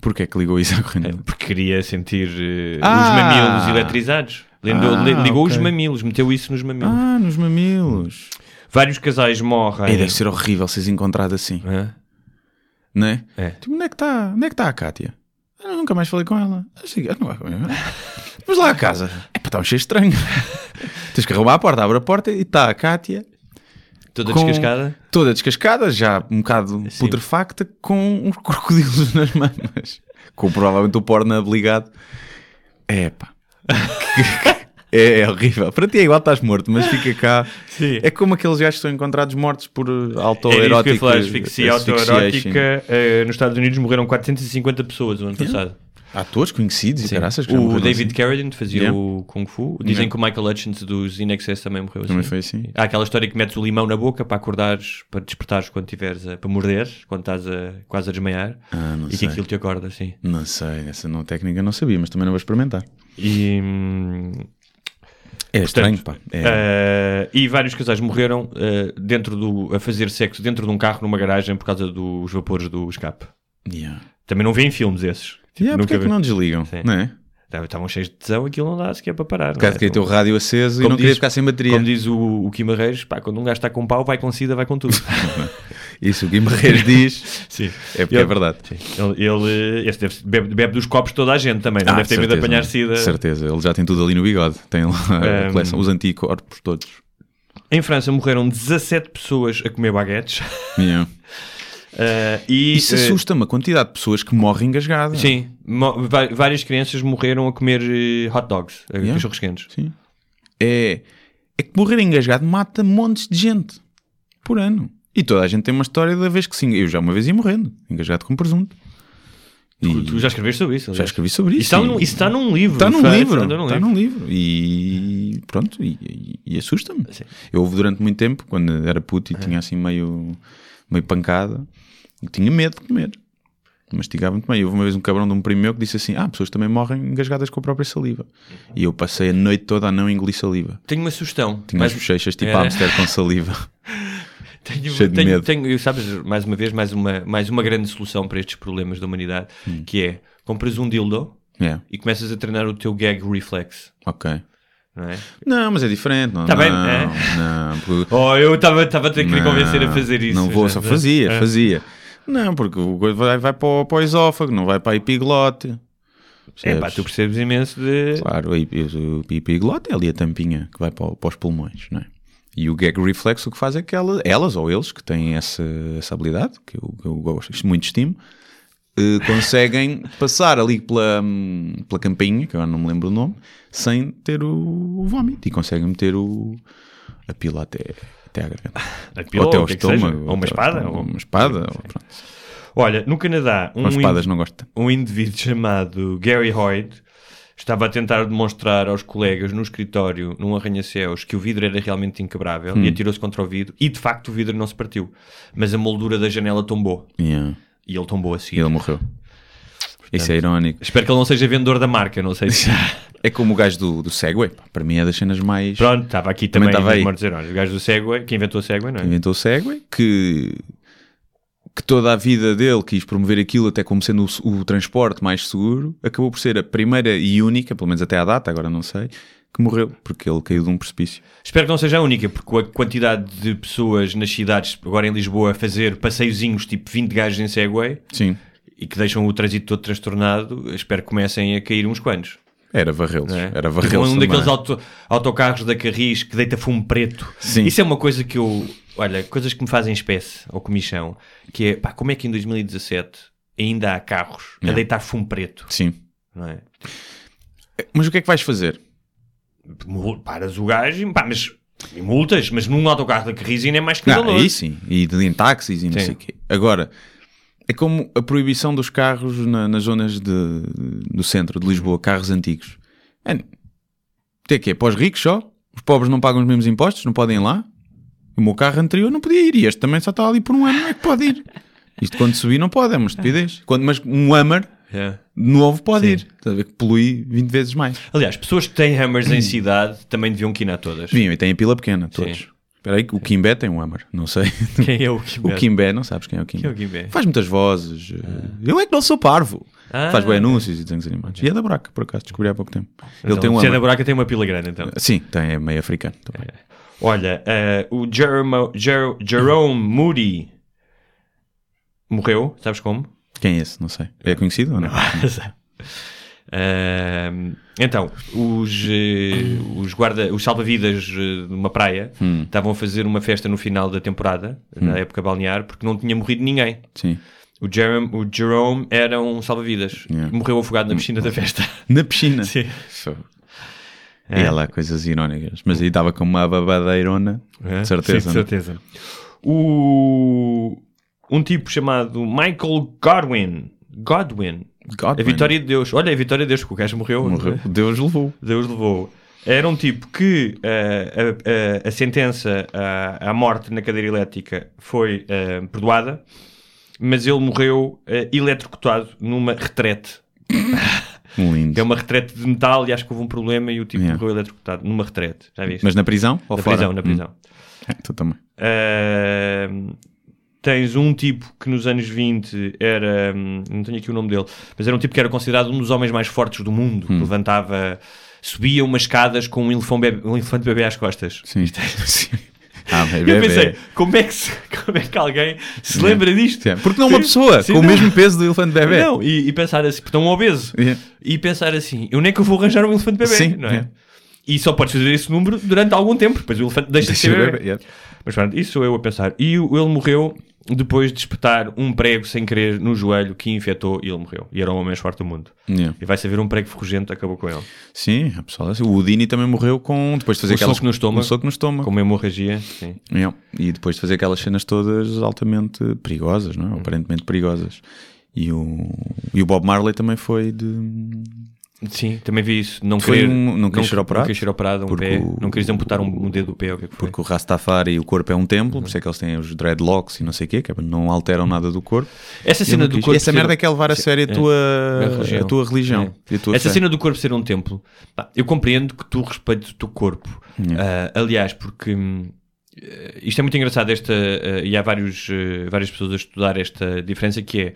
Porquê que ligou isso à corrente? É, porque queria sentir eh, Ah! os mamilos eletrizados. Ligou, Ah, li- ligou os ok. mamilos, meteu isso nos mamilos. Ah, nos mamilos. Vários casais morrem. É, deve ser horrível seres encontrado assim, Hã? não é? É. Tipo, onde é que está? É que está a Kátia? Eu nunca mais falei com ela. Eu não vai com ela. Vamos lá a casa. É para estar um cheio estranho. [LAUGHS] Tens que arrumar a porta, abre a porta e está a Kátia Toda com- descascada. toda descascada, já um bocado Sim. putrefacta, com uns crocodilos [LAUGHS] nas mamas. Com provavelmente o porno ligado. É pá. [LAUGHS] É, é horrível. Para ti é igual estás morto, mas fica cá. [LAUGHS] Sim. É como aqueles gajos que são encontrados mortos por uh, que ia autoerótica. falar, asfixia autoerótica. eh, nos Estados Unidos morreram 450 pessoas no ano passado. Atores conhecidos e caraças que O David assim. Carradine fazia Yeah. o Kung Fu. Dizem Yeah. que o Michael Hutchins dos In Excess também morreu assim. Também foi assim. Há aquela história que metes o limão na boca para acordares, para despertares quando tiveres a, para morderes, quando estás a, quase a desmaiar. Ah, não e que sei. aquilo te acorda, assim. Não sei, essa não, técnica eu não sabia, mas também não vou experimentar. E, hum, É estranho, portanto, pá. É. eh, e vários casais morreram eh, dentro do, a fazer sexo dentro de um carro numa garagem por causa dos vapores do escape. Yeah. Também não vêem filmes esses. Tipo, Yeah, porque é que vi- não desligam? Sim. Não é? Estavam- cheios de tesão, aquilo não dá sequer para parar. O caso é? queria ter o rádio aceso e não queria diz- ficar sem bateria. Como diz o, o Barreiros, pá, quando um gajo está com pau, vai com sida, vai com tudo. [LAUGHS] Isso o Guimarães diz. [LAUGHS] Sim. É porque é verdade. Sim. Ele, ele esse deve, bebe, bebe dos copos toda a gente também, não Ah, deve ter medo de certeza, apanhar sida. Certeza, ele já tem tudo ali no bigode. Tem lá a Um, coleção, os anticorpos todos. Em França morreram 17 pessoas a comer baguetes. Yeah. [LAUGHS] Uh, e, Isso uh, assusta-me a quantidade de pessoas que morrem engasgadas. Sim, várias crianças morreram a comer eh, hot dogs, Yeah. cachorros quentes. Sim. É, é que morrer engasgado mata montes de gente por ano. E toda a gente tem uma história da vez que sim. Eu já uma vez ia morrendo, engasgado com presunto. E Tu, tu já escreveste sobre isso? já escrevi sobre isso. Isso está, e- num, isso está num livro. Está num França, livro, num está livro. num livro. E pronto, e, e- assusta-me. Eu houve durante muito tempo, quando era puto e tinha assim meio, meio pancada, eu tinha medo de comer. Mastigava muito bem. Houve uma vez um cabrão de um primo meu que disse assim: Ah, pessoas também morrem engasgadas com a própria saliva. E eu passei a noite toda a não engolir saliva. Tenho uma sugestão. Tinha Mais- as bochechas tipo Era- hamster com saliva. [LAUGHS] Tenho, Cheio de tenho, medo. tenho- sabes, mais uma vez, mais uma, mais uma grande solução para estes problemas da humanidade, Hum. que é, compras um dildo Yeah. e começas a treinar o teu gag reflex. Ok. Não é? Não, mas é diferente. Não, Tá bem, não, é. não, porque- [LAUGHS] Oh, eu estava a ter que lhe convencer a Não, fazer isso. Não vou, já, só fazia, É. fazia. Não, porque o coisa vai, vai para, o, para o esófago, não vai para a epiglote. É pá, tu percebes imenso de. Claro, o epi- o epiglote é ali a tampinha que vai para, para os pulmões, não é? E o gag reflex o que faz é que ela- elas ou eles que têm essa, essa habilidade, que eu, que eu gosto, muito estimo, eh, conseguem [LAUGHS] passar ali pela, pela campainha, que agora não me lembro o nome, sem ter o, o vómito e conseguem meter o, a pila até, até à garganta. A pila, ou até ao que é que estômago. Ou uma espada, ou- Uma espada. ou-. Olha, no Canadá, um, espadas in- um indivíduo chamado Gary Hoyt estava a tentar demonstrar aos colegas no escritório, num arranha-céus, que o vidro era realmente inquebrável Hum. e atirou-se contra o vidro e de facto o vidro não se partiu, mas a moldura da janela tombou Yeah. e ele tombou a E ele morreu. Isso é irónico. Espero que ele não seja vendedor da marca, não sei se. É como o gajo do, do Segway. pá, Para mim é das cenas mais. Pronto, estava aqui Também também, aí. mortos heróis. O gajo do Segway, que inventou o Segway, não é? inventou o Segway, que, que toda a vida dele quis promover aquilo até como sendo o, o transporte mais seguro, acabou por ser a primeira e única, pelo menos até à data, agora não sei, que morreu, porque ele caiu de um precipício. Espero que não seja a única, porque a quantidade de pessoas nas cidades, agora em Lisboa, a fazer passeiozinhos tipo 20 gajos em Segway Sim, e que deixam o trânsito todo transtornado, espero que comecem a cair uns quantos. era varrê-los. é? Era Tipo, varrê-los. um também. daqueles auto- autocarros da Carris que deita fumo preto. Sim. Isso é uma coisa que eu. Olha, coisas que me fazem espécie ou comichão, que é pá, como é que em 2017 ainda há carros a Yeah. deitar fumo preto? Sim. Não é? Mas o que é que vais fazer? Paras o gajo e, pá, mas, e multas, mas num autocarro da Carris ainda é mais que Não, escandaloso. aí sim. E de, em táxis e não Sim. sei o quê. Agora, é como a proibição dos carros na- nas zonas de, do centro de Lisboa, carros antigos. É, tem que é para os ricos só? Os pobres não pagam os mesmos impostos? Não podem ir lá? O meu carro anterior não podia ir. E este também só está ali por um ano. Não é que pode ir. Isto quando subir não pode, é uma estupidez. Quando, mas um Hammer É. novo pode Sim. ir. Estás a ver que polui 20 vezes mais. Aliás, pessoas que têm hammers em cidade também deviam quinar todas. Vinham e têm a pila pequena, todos. Sim. Espera aí, o Kimbé tem um Hammer. Não sei. Quem é o [LAUGHS] Kimbé? O Kimbé, não sabes quem é o Kimbé? Quem é o Kimbé? Faz muitas vozes. Eu é que não sou parvo. Ah. Faz bem anúncios e desenhos animados. E é da Braca, por acaso, descobri há pouco tempo. Ele Então, tem um se é da buraca tem uma pila grande, então. Sim, tem, é meio africano também. Olha, eh, o Jerome, Jer- Jerome Moody morreu, sabes como? Quem é esse? Não sei. É conhecido ou não? [LAUGHS] Então, os, eh, os, guarda, os salva-vidas eh, de uma praia Hum. estavam a fazer uma festa no final da temporada, na época balnear, porque não tinha morrido ninguém. Sim. O Jerome, o Jerome era um salva-vidas. Yeah. Morreu afogado na piscina da festa. [LAUGHS] Na piscina. Sim. Fogo. É. E ela, coisas irónicas. Mas aí estava com uma babadeirona. É? De certeza. Sim, de não? certeza. O... Um tipo chamado Michael Godwin. Godwin. A vitória de Deus. Olha, a vitória de Deus, que o gajo morreu. Morreu. Deus levou. Deus levou. Era um tipo que eh, a, a- a sentença à, à morte na cadeira elétrica foi eh, perdoada, mas ele morreu eh, eletrocutado numa retrete. [LAUGHS] Lindo. É uma retrete de metal e acho que houve um problema e o tipo Yeah. morreu eletrocutado numa retrete. Já viste? Mas na prisão? Ou na fora? prisão, na Hum. prisão. É, tu também. Ahm, tens um tipo que nos anos 20 era, hum, não tenho aqui o nome dele, mas era um tipo que era considerado um dos homens mais fortes do mundo, Hum. que levantava, subia umas escadas com um elefante bebê, um elefante bebê às costas. Sim. [LAUGHS] Sim. [LAUGHS] Ah, mas Eu bebê. pensei, como é, que se- como é que alguém se lembra disto? Sim. Porque não uma Sim. pessoa Sim, com o não. mesmo peso do elefante bebê. Não, e, e pensar assim, porque estão obeso. Yeah. E pensar assim, eu nem que eu vou arranjar um elefante bebê, Sim, não é? é. E só podes fazer esse número durante algum tempo, depois o elefante deixa, de Deixa ser eu bebê. yeah. Mas pronto, isso sou eu a pensar. E o- ele morreu depois de espetar um prego sem querer no joelho que infectou e ele morreu. E era o homem mais forte do mundo. Yeah. E vai-se a ver um prego ferrugento, acabou com ele. Sim, a pessoa, o Udini também morreu com depois de fazer Um aquelas soco no estômago. um soco no estômago. Com uma hemorragia, sim. Yeah. E depois de fazer aquelas cenas todas altamente perigosas, não é? aparentemente perigosas. E o, e o Bob Marley também foi de. Sim, também vi isso. Não Foi querer, um- não querer ser operado? Não querer ser operado um pé. o- não queres amputar um, um dedo do pé. O que é que foi? Porque o Rastafari, o corpo é um templo, por isso é que eles têm os dreadlocks e não sei o quê, que é não alteram nada do corpo. Essa cena do corpo. Essa ser- merda é que é levar a sério a É. tua, A religião. a tua religião. É. a tua Essa fé. cena do corpo ser um templo, pá, eu compreendo que tu respeites o teu corpo. Ah, aliás, porque hum, eh, isto é muito engraçado, esta, eh, e há vários, eh, várias pessoas a estudar esta diferença que é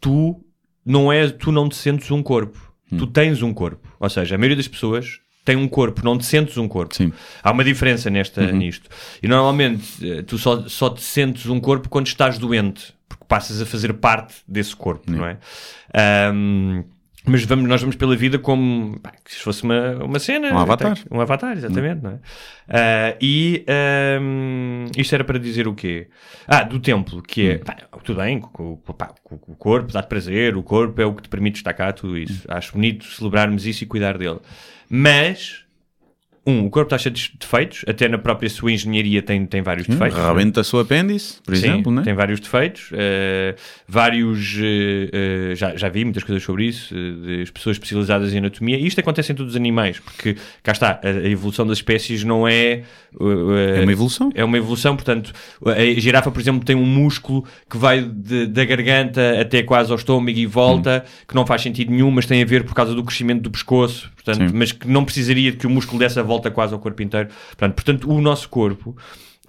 tu não és, tu não te sentes um corpo. Tu tens um corpo. Ou seja, a maioria das pessoas tem um corpo, não te sentes um corpo. Sim. Há uma diferença nesta, Uhum. nisto. E normalmente eh, tu só, só te sentes um corpo quando estás doente, porque passas a fazer parte desse corpo, não é? Ahm, mas vamos, nós vamos pela vida como pá, se fosse uma, uma cena. Um avatar. Um avatar, exatamente, não é? Ah, e ahm, isto era para dizer o quê? Ah, do templo, que é, pá, tudo bem, o, pá, corpo dá-te prazer, o corpo é o que te permite destacar tudo isso. Acho bonito celebrarmos isso e cuidar dele. Mas, um, o corpo está cheio de defeitos, até na própria sua engenharia tem, tem vários defeitos. não é? Rebenta a sua apêndice, por Sim, exemplo, né? tem vários defeitos, eh, vários, eh, eh, já, já vi muitas coisas sobre isso, das pessoas especializadas em anatomia, e isto acontece em todos os animais, porque cá está, a, a evolução das espécies não é... É uma evolução. é uma evolução, portanto, a girafa, por exemplo, tem um músculo que vai de- da garganta até quase ao estômago e volta, que não faz sentido nenhum, mas tem a ver por causa do crescimento do pescoço, portanto, Sim. mas que não precisaria de que o músculo dessa volta quase ao corpo inteiro. Portanto, portanto, o nosso corpo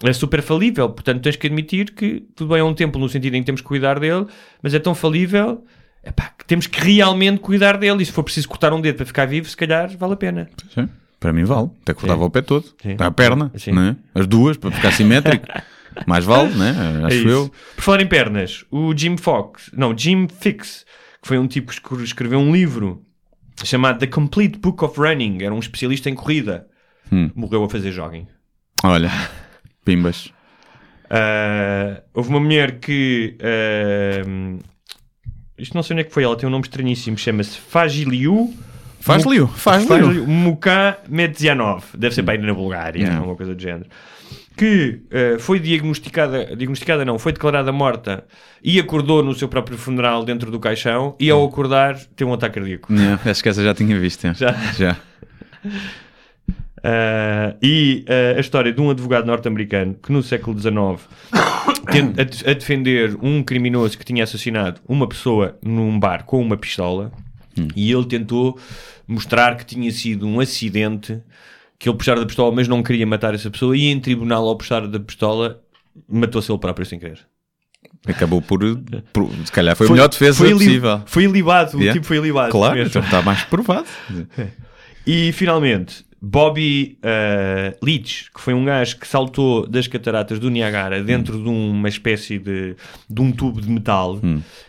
é super falível, portanto, tens que admitir que tudo bem é um templo no sentido em que temos que cuidar dele, mas é tão falível epá, que temos que realmente cuidar dele. E se for preciso cortar um dedo para ficar vivo, se calhar vale a pena. Sim. Para mim vale. Até cortava Sim. o pé todo. Sim. A perna, né? as duas, para ficar simétrico. [LAUGHS] Mais vale, né? É Acho isso. eu. Por falar em pernas, o Jim Fox, não, Jim Fix, que foi um tipo que escre- escreveu um livro chamado The Complete Book of Running, era um especialista em corrida, Hum. morreu a fazer jogging. Olha, pimbas. Ah, houve uma mulher que. ah, isto não sei onde é que foi, ela tem um nome estranhíssimo, chama-se Fagiliu. Faz-lhe. Fagiliu Muka Medzianov, deve ser para ir na Bulgária, alguma coisa do género. Que ah, foi diagnosticada, diagnosticada não, foi declarada morta e acordou no seu próprio funeral dentro do caixão e ao acordar teve um ataque cardíaco. Acho que essa já tinha visto. [LAUGHS] Já. já. Uh, e uh, a história de um advogado norte-americano que no século XIX [COUGHS] a, a defender um criminoso que tinha assassinado uma pessoa num bar com uma pistola e ele tentou mostrar que tinha sido um acidente que ele puxara da pistola mas não queria matar essa pessoa e em tribunal ao puxar da pistola matou-se ele próprio sem querer Acabou por, por- Se calhar foi, a melhor defesa foi possível. foi ilibado, o Yeah. tipo foi ilibado Claro, mesmo. então está mais provado. [LAUGHS] E finalmente, Bobby uh, Leach, que foi um gajo que saltou das cataratas do Niagara dentro de uma espécie de, de um tubo de metal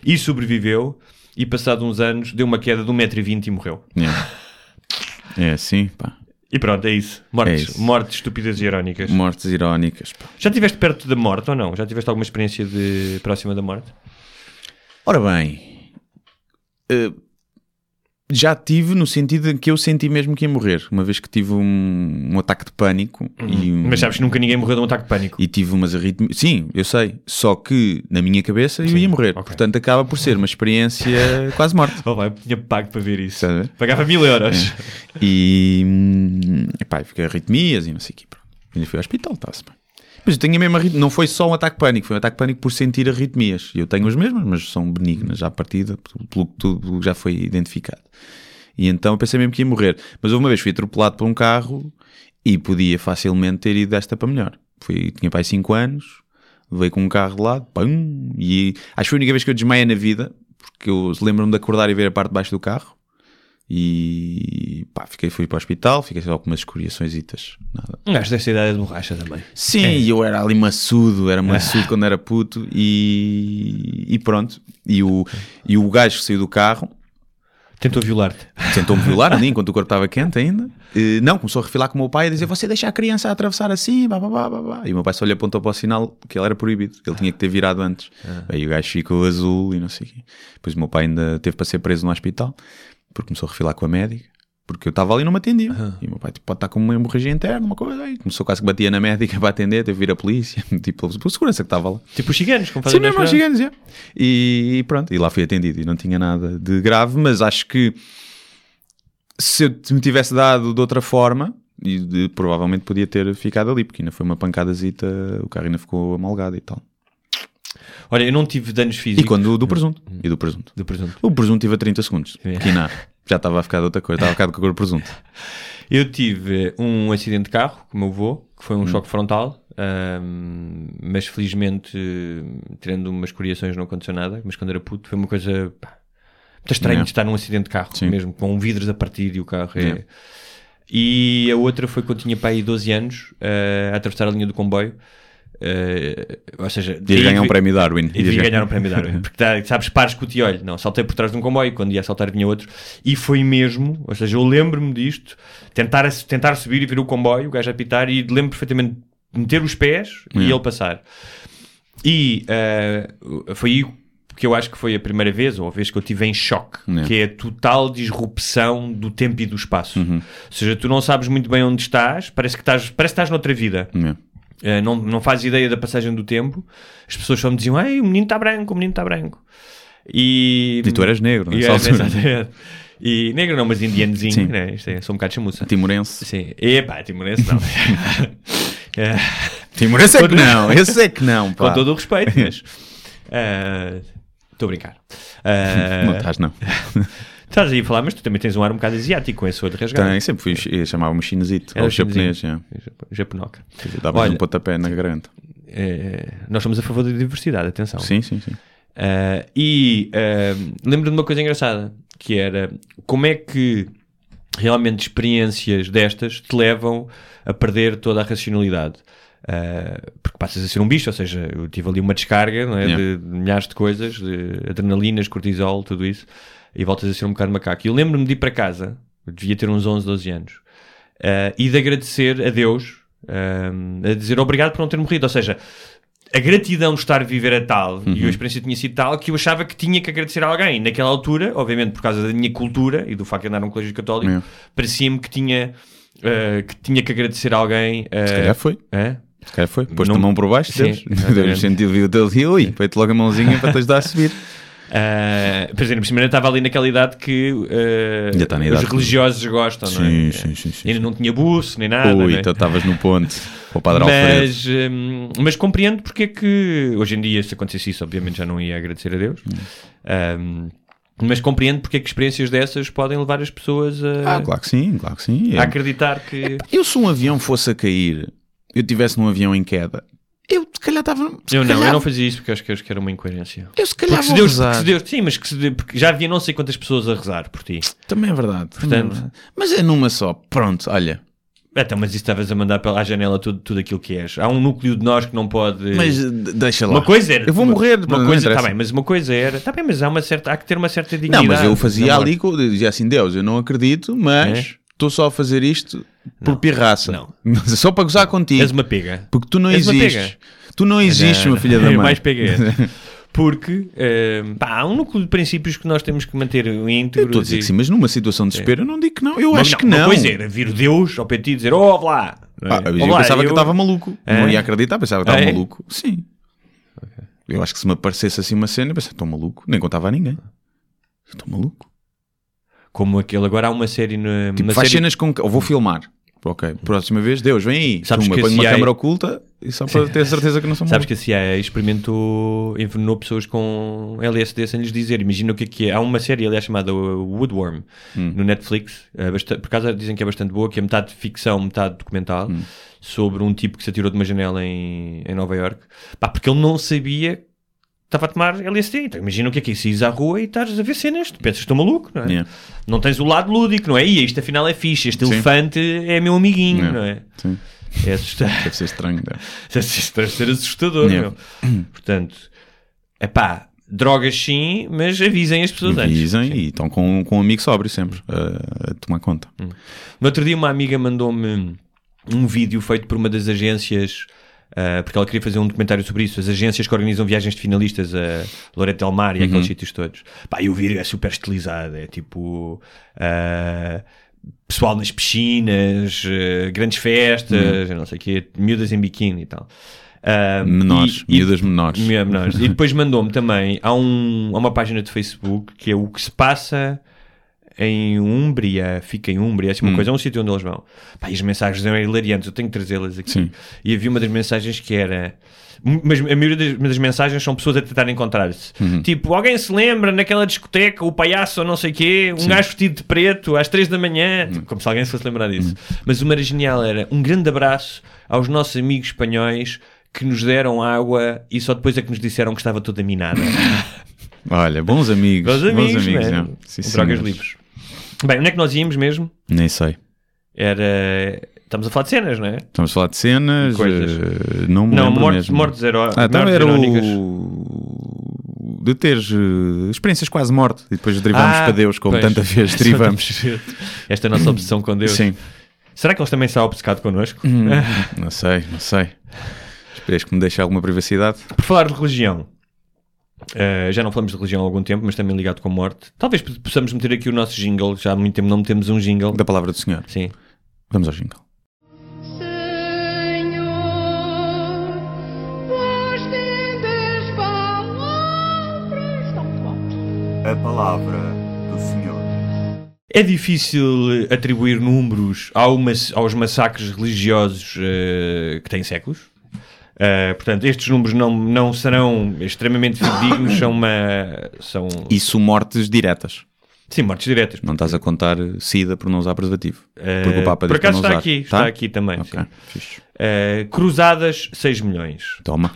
e sobreviveu. E passado uns anos deu uma queda de 1,20m e morreu. Yeah. É assim, pá. E pronto, é isso. Mortes, É isso. mortes estúpidas e irónicas. Mortes irónicas. Pá. Já estiveste perto da morte ou não? Já tiveste alguma experiência de próxima da morte? Ora bem, eh, já tive no sentido em que eu senti mesmo que ia morrer. Uma vez que tive um, um ataque de pânico e, um- Mas sabes que nunca ninguém morreu de um ataque de pânico. e tive umas arritmias. Sim, eu sei. Só que na minha cabeça eu Sim, ia morrer. ok. Portanto, acaba por ser uma experiência quase morte. [LAUGHS] Oh, vai, tinha pago para ver isso. Ver? Pagava mil euros. E hum, epá, fiquei arritmias e não sei o quê. Pronto. Ainda fui ao hospital, está-se bem. Mas tenho a mesma arritmia. Não foi só um ataque pânico, foi um ataque pânico por sentir arritmias. Eu tenho as mesmas, mas são benignas à partida, pelo que tudo já foi identificado. E então eu pensei mesmo que ia morrer. Mas uma vez fui atropelado por um carro e podia facilmente ter ido desta para melhor. Fui, tinha pai 5 anos, veio com um carro de lado, pum, e acho que foi a única vez que eu desmaiei na vida, porque eu lembro-me de acordar e ver a parte de baixo do carro. E pá, fiquei, fui para o hospital, fiquei só com umas escoriações. Nada. Um gajo desta idade de borracha também. Sim, É. e eu era ali maçudo, era maçudo quando era puto e, e pronto. E o, e o gajo que saiu do carro Tentou violar-te. tentou-me violar [LAUGHS] ali enquanto o corpo estava quente ainda. Eh, não, começou a refilar com o meu pai a dizer: Você deixa a criança a atravessar assim, blá, blá, blá, blá. E o meu pai só lhe apontou para o sinal que ele era proibido, ele tinha que ter virado antes. Aí o gajo ficou azul e não sei o quê. Depois o meu pai ainda teve para ser preso no hospital porque começou a refilar com a médica. Porque eu estava ali e não me atendia. E o meu pai tipo, pode estar com uma hemorragia interna, uma coisa. Aí começou quase que batia na médica para atender, teve que vir a polícia. [LAUGHS] Tipo, o segurança que estava lá. Tipo os ciganos, como Sim, fazem mesmo nas aos cidades. gigantes, é. E pronto, e lá fui atendido e não tinha nada de grave, mas acho que se eu me tivesse dado de outra forma, e de- provavelmente podia ter ficado ali, porque ainda foi uma pancadazita, o carro ainda ficou amalgado e tal. Olha, eu não tive danos E físicos. quando do presunto, e do presunto. Do presunto. O presunto tive a 30 segundos, aqui na já estava a ficar de outra coisa, estava a ficar com a cor presunto. Eu tive um acidente de carro com o meu avô, que foi um Hum. choque frontal, ahm, mas felizmente, tirando umas coriações, não aconteceu nada. Mas quando era puto, foi uma coisa. pá, Está estranho Yeah. de estar num acidente de carro, Sim. mesmo com vidros a partir e o carro é. Yeah. E a outra foi quando tinha aí 12 anos eh, a atravessar a linha do comboio. Eh, ou seja, Ias ganhar um prémio Darwin. e devia ganhar um prémio Darwin. Porque tá, sabes, pares com o tiolho. Não, saltei por trás de um comboio. Quando ia saltar vinha outro. E foi mesmo, ou seja, eu lembro-me disto. Tentar, tentar subir e ver o comboio, o gajo a apitar. E lembro perfeitamente de meter os pés e Yeah. ele passar. E eh, foi aí que eu acho que foi a primeira vez, ou a vez que eu tive em choque, Yeah. que é a total disrupção do tempo e do espaço. Uhum. Ou seja, tu não sabes muito bem onde estás, parece que estás, parece que estás noutra vida. Yeah. Uh, não, não fazes ideia da passagem do tempo. As pessoas só me diziam: Ei, o menino está branco, o menino está branco. E, E tu eras negro, nessa era- altura. [LAUGHS] exatamente. e negro não, mas indianozinho, Sim. né? Isto é, sou um bocado chamuça. Timorense. Sim, epá, timorense não. [LAUGHS] É, Timorense é que não, esse é que não, com pá. todo o respeito, mas uh, [LAUGHS] estou a brincar. Uh, Não estás, não. Estás aí a falar, mas tu também tens um ar um bocado asiático com esse olho rasgado. Tem, sempre fui, chamava-me chinesito, Era ou japonês, yeah. Japonoca. dava um pontapé na garganta. eh, nós somos a favor da diversidade, atenção. Sim, sim, sim. Uh, e uh, lembro de uma coisa engraçada que era como é que realmente experiências destas te levam a perder toda a racionalidade. Uh, porque passas a ser um bicho, ou seja, eu tive ali uma descarga é, Yeah. de, de milhares de coisas, de adrenalinas, cortisol, tudo isso, e voltas a ser um bocado macaco. E eu lembro-me de ir para casa, devia ter uns 11, 12 anos, uh, e de agradecer a Deus, um, a dizer obrigado por não ter morrido. Ou seja, a gratidão de estar a viver é tal, e a experiência tinha sido tal, que eu achava que tinha que agradecer a alguém. Naquela altura, obviamente por causa da minha cultura e do facto de andar num colégio católico, Yeah. parecia-me que tinha, uh, que tinha que agradecer a alguém. uh, Se calhar foi. hã? Se calhar foi. Pôs-te Não- a mão por baixo, Sim, Deus. [LAUGHS] exatamente. Deus sentiu, o teu rio, ui, põe-te logo a mãozinha para te ajudar a subir. [LAUGHS] Uh, por exemplo, primeiro estava ali naquela idade que uh, está na os idade. religiosos gostam, não Sim, é? sim, sim, sim, Ainda não tinha buço nem nada. Ui, não é? então estavas no ponto. O Padre mas, hum, mas compreendo porque é que hoje em dia, se acontecesse isso, obviamente já não ia agradecer a Deus. Hum, mas compreendo porque é que experiências dessas podem levar as pessoas a, Ah, claro que sim, claro que sim. a acreditar que. Eu, se um avião fosse a cair, eu estivesse num avião em queda, eu se calhar estava. Eu não, calhar- eu não fazia isso porque acho que, acho que era uma incoerência. Eu se calhar Porque se, Deus, rezar. se Deus, sim, mas que se Deus- porque já havia não sei quantas pessoas a rezar por ti. Também é verdade. é Portanto- verdade. Mas é numa só. Pronto, olha. Então, mas isso estavas a mandar pela- janela tudo, tudo aquilo que és. Há um núcleo de nós que não pode. Mas d- deixa lá. Uma coisa era. Eu vou uma, morrer. Uma não coisa, interessa. tá bem, mas uma coisa era. Tá bem, mas há, uma certa, há que ter uma certa Não, dignidade. mas eu fazia ali, dizia assim: Deus, eu não acredito, mas É? estou só a fazer isto por pirraça. Não. só para gozar contigo. És uma pega. Porque tu não És uma existes. pega. Tu não existes, Não, meu filho não, da eu mãe. mais essa. [LAUGHS] Porque eh, pá, há um núcleo de princípios que nós temos que manter íntegros. Eu estou a dizer e- que sim, mas numa situação de desespero eu não digo que não. Eu Mas acho não, que Uma não. coisa era vir Deus ao pé de ti e dizer: Oh, lá! não é? Ah, eu Ó lá, pensava que eu- eu estava maluco. É? Não ia acreditar, pensava que estava É? maluco. Sim. Eu acho que se me aparecesse assim uma cena, eu pensava, estou maluco. Nem contava a ninguém. Estou maluco. Como aquele. Agora há uma série. Na, Tipo, uma faz série... cenas com. Eu vou filmar. Ok, próxima vez, Deus, vem aí. Sabes Tumba, que uma CIA câmara oculta e só para ter certeza que não sou Sabes que a CIA experimentou, envenenou pessoas com LSD sem lhes dizer. Imagina o que é que é. Há uma série, aliás, chamada Woodworm Hum. no Netflix. é basta- por acaso dizem que é bastante boa, que é metade ficção, metade documental, Hum. sobre um tipo que se atirou de uma janela em, em Nova York. Pá, porque ele não sabia estava a tomar LSD. Então imagina o que é que é isso. Ires à rua e estás a ver cenas. Tu pensas que estou maluco, não é? Yeah. Não tens o lado lúdico, não é? E isto afinal é fixe. Este Sim. elefante é meu amiguinho, Yeah. não é? Sim. É assustador. Deve ser estranho. deve. Isso [LAUGHS] deve ser assustador, Yeah. meu. [CLEARS THROAT] Portanto, é pá, drogas sim, mas avisem as pessoas antes. Dizem e estão com, com um amigo sóbrio sempre a, a tomar conta. No outro dia, uma amiga mandou-me um vídeo feito por uma das agências. Ah, porque ela queria fazer um documentário sobre isso, as agências que organizam viagens de finalistas a Loreto del Mar e Uhum. aqueles sítios todos. Pá, e o vídeo é super estilizado, é tipo ah, pessoal nas piscinas, ah, grandes festas, Uhum. não sei o quê, miúdas em biquíni e tal. Menores, e- miúdas menores. Menores. E [LAUGHS] depois mandou-me também há, um, há uma página de Facebook que é o que se passa em Úmbria, fica em Úmbria, assim uma Hum. coisa, é um sítio onde eles vão. Pá, e as mensagens eram hilariantes, eu tenho que trazê-las aqui. Sim. E havia uma das mensagens que era. Mas a maioria das, das mensagens são pessoas a tentar encontrar-se. Uhum. Tipo, alguém se lembra naquela discoteca, o palhaço ou não sei quê, um gajo vestido de preto às três da manhã, Uhum. como se alguém se fosse lembrar disso. Mas uma era genial era um grande abraço aos nossos amigos espanhóis que nos deram água e só depois é que nos disseram que estava toda minada. [LAUGHS] Olha, bons amigos. Bons amigos, amigos, né? é. Sim, Drogas livres. Bem, onde é que nós íamos mesmo? Nem sei. Era. Estamos a falar de cenas, não é? Estamos a falar de cenas. Coisas. eh, não me Não, lembro mortes, mesmo. mortes, hero... Ah, então mortes era o. de teres eh, experiências quase morte e depois derivamos Ah, para Deus, como pois. tanta vez [LAUGHS] derivamos. Esta é a nossa obsessão com Deus. Sim. Será que eles também estão obcecados connosco? Hum, [LAUGHS] não sei, não sei. Esperes que me deixe alguma privacidade. Por falar de religião, eh, já não falamos de religião há algum tempo, mas também ligado com morte. Talvez possamos meter aqui o nosso jingle. Já há muito tempo não metemos um jingle. Da palavra do Senhor. Sim. Vamos ao jingle. A palavra do Senhor. É difícil atribuir números mas- aos massacres religiosos eh, que têm séculos. Eh, portanto, estes números não, não serão extremamente fidedignos, são uma. São, Isso mortes diretas. sim, mortes diretas. Não estás a contar SIDA por não usar preservativo. Porque o Papa por acaso está usar. aqui, Tá? está aqui também. Ok, sim. fixe. Eh, cruzadas, 6 milhões. Toma.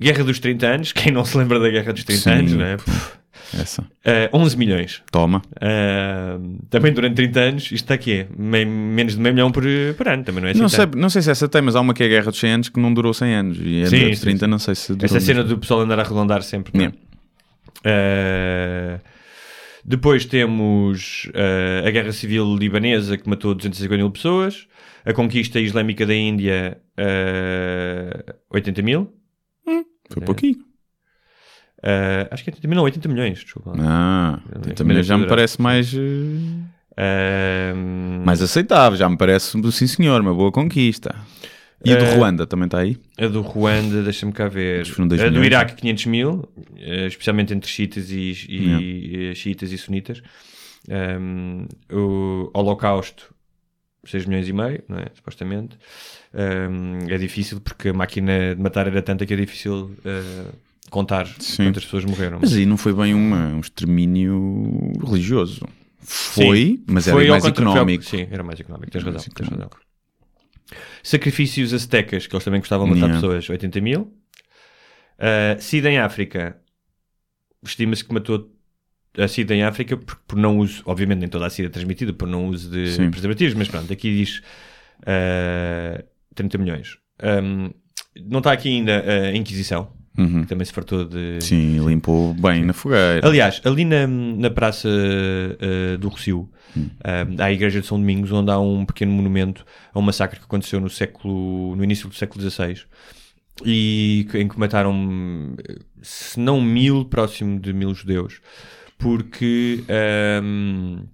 Guerra dos 30 anos, quem não se lembra da Guerra dos 30 Sim, anos, não é? pff, Essa. Eh, 11 milhões. Toma. Eh, também durante 30 anos, isto está aqui, meio- menos de meio milhão por, por ano, também não é assim Não sei, não sei se essa tem, mas há uma que é a Guerra dos 100 anos que não durou 100 anos. E a Sim, dos sim, 30 sim. não sei se Essa cena mesmo. do pessoal andar a arredondar sempre. não é? Yeah. Eh, depois temos eh, a Guerra Civil Libanesa que matou 250 mil pessoas, a conquista islâmica da Índia, eh, 80 mil. Foi pouquinho. Eh, acho que é 80 mil, não, 80 milhões, desculpa. Ah, É, 30 é milhões já me parece mais, eh, Eh, mais aceitável. Já me parece, sim senhor, uma boa conquista. E a do Eh, Ruanda também está aí? A do Ruanda, deixa-me cá ver. A do milhões. Iraque, 500 mil, eh, especialmente entre xiitas e, e, eh, xiitas e sunitas. Um, o Holocausto, 6 milhões e meio, não é? supostamente. Um, é difícil porque a máquina de matar era tanta que é difícil eh, contar Sim. quantas pessoas morreram. Mas aí não foi bem uma, um extermínio religioso. Foi, Sim, mas era mais económico. Sim, era mais económico, tens razão. Tens razão. Sacrifícios aztecas, que eles também gostavam de matar Yeah. pessoas, 80 mil. Uh, SIDA em África, estima-se que matou a SIDA em África por, por não uso, obviamente nem toda a SIDA é transmitida por não uso de Sim. preservativos, mas pronto, aqui diz uh, 30 milhões. Um, não está aqui ainda a Inquisição, Uhum. que também se fartou de, Sim, limpou bem na fogueira. Aliás, ali na, na Praça eh, do Rocio, eh, há a Igreja de São Domingos, onde há um pequeno monumento a um massacre que aconteceu no século, no início do século XVI e em que mataram, se não mil, próximo de mil judeus, porque, ehm,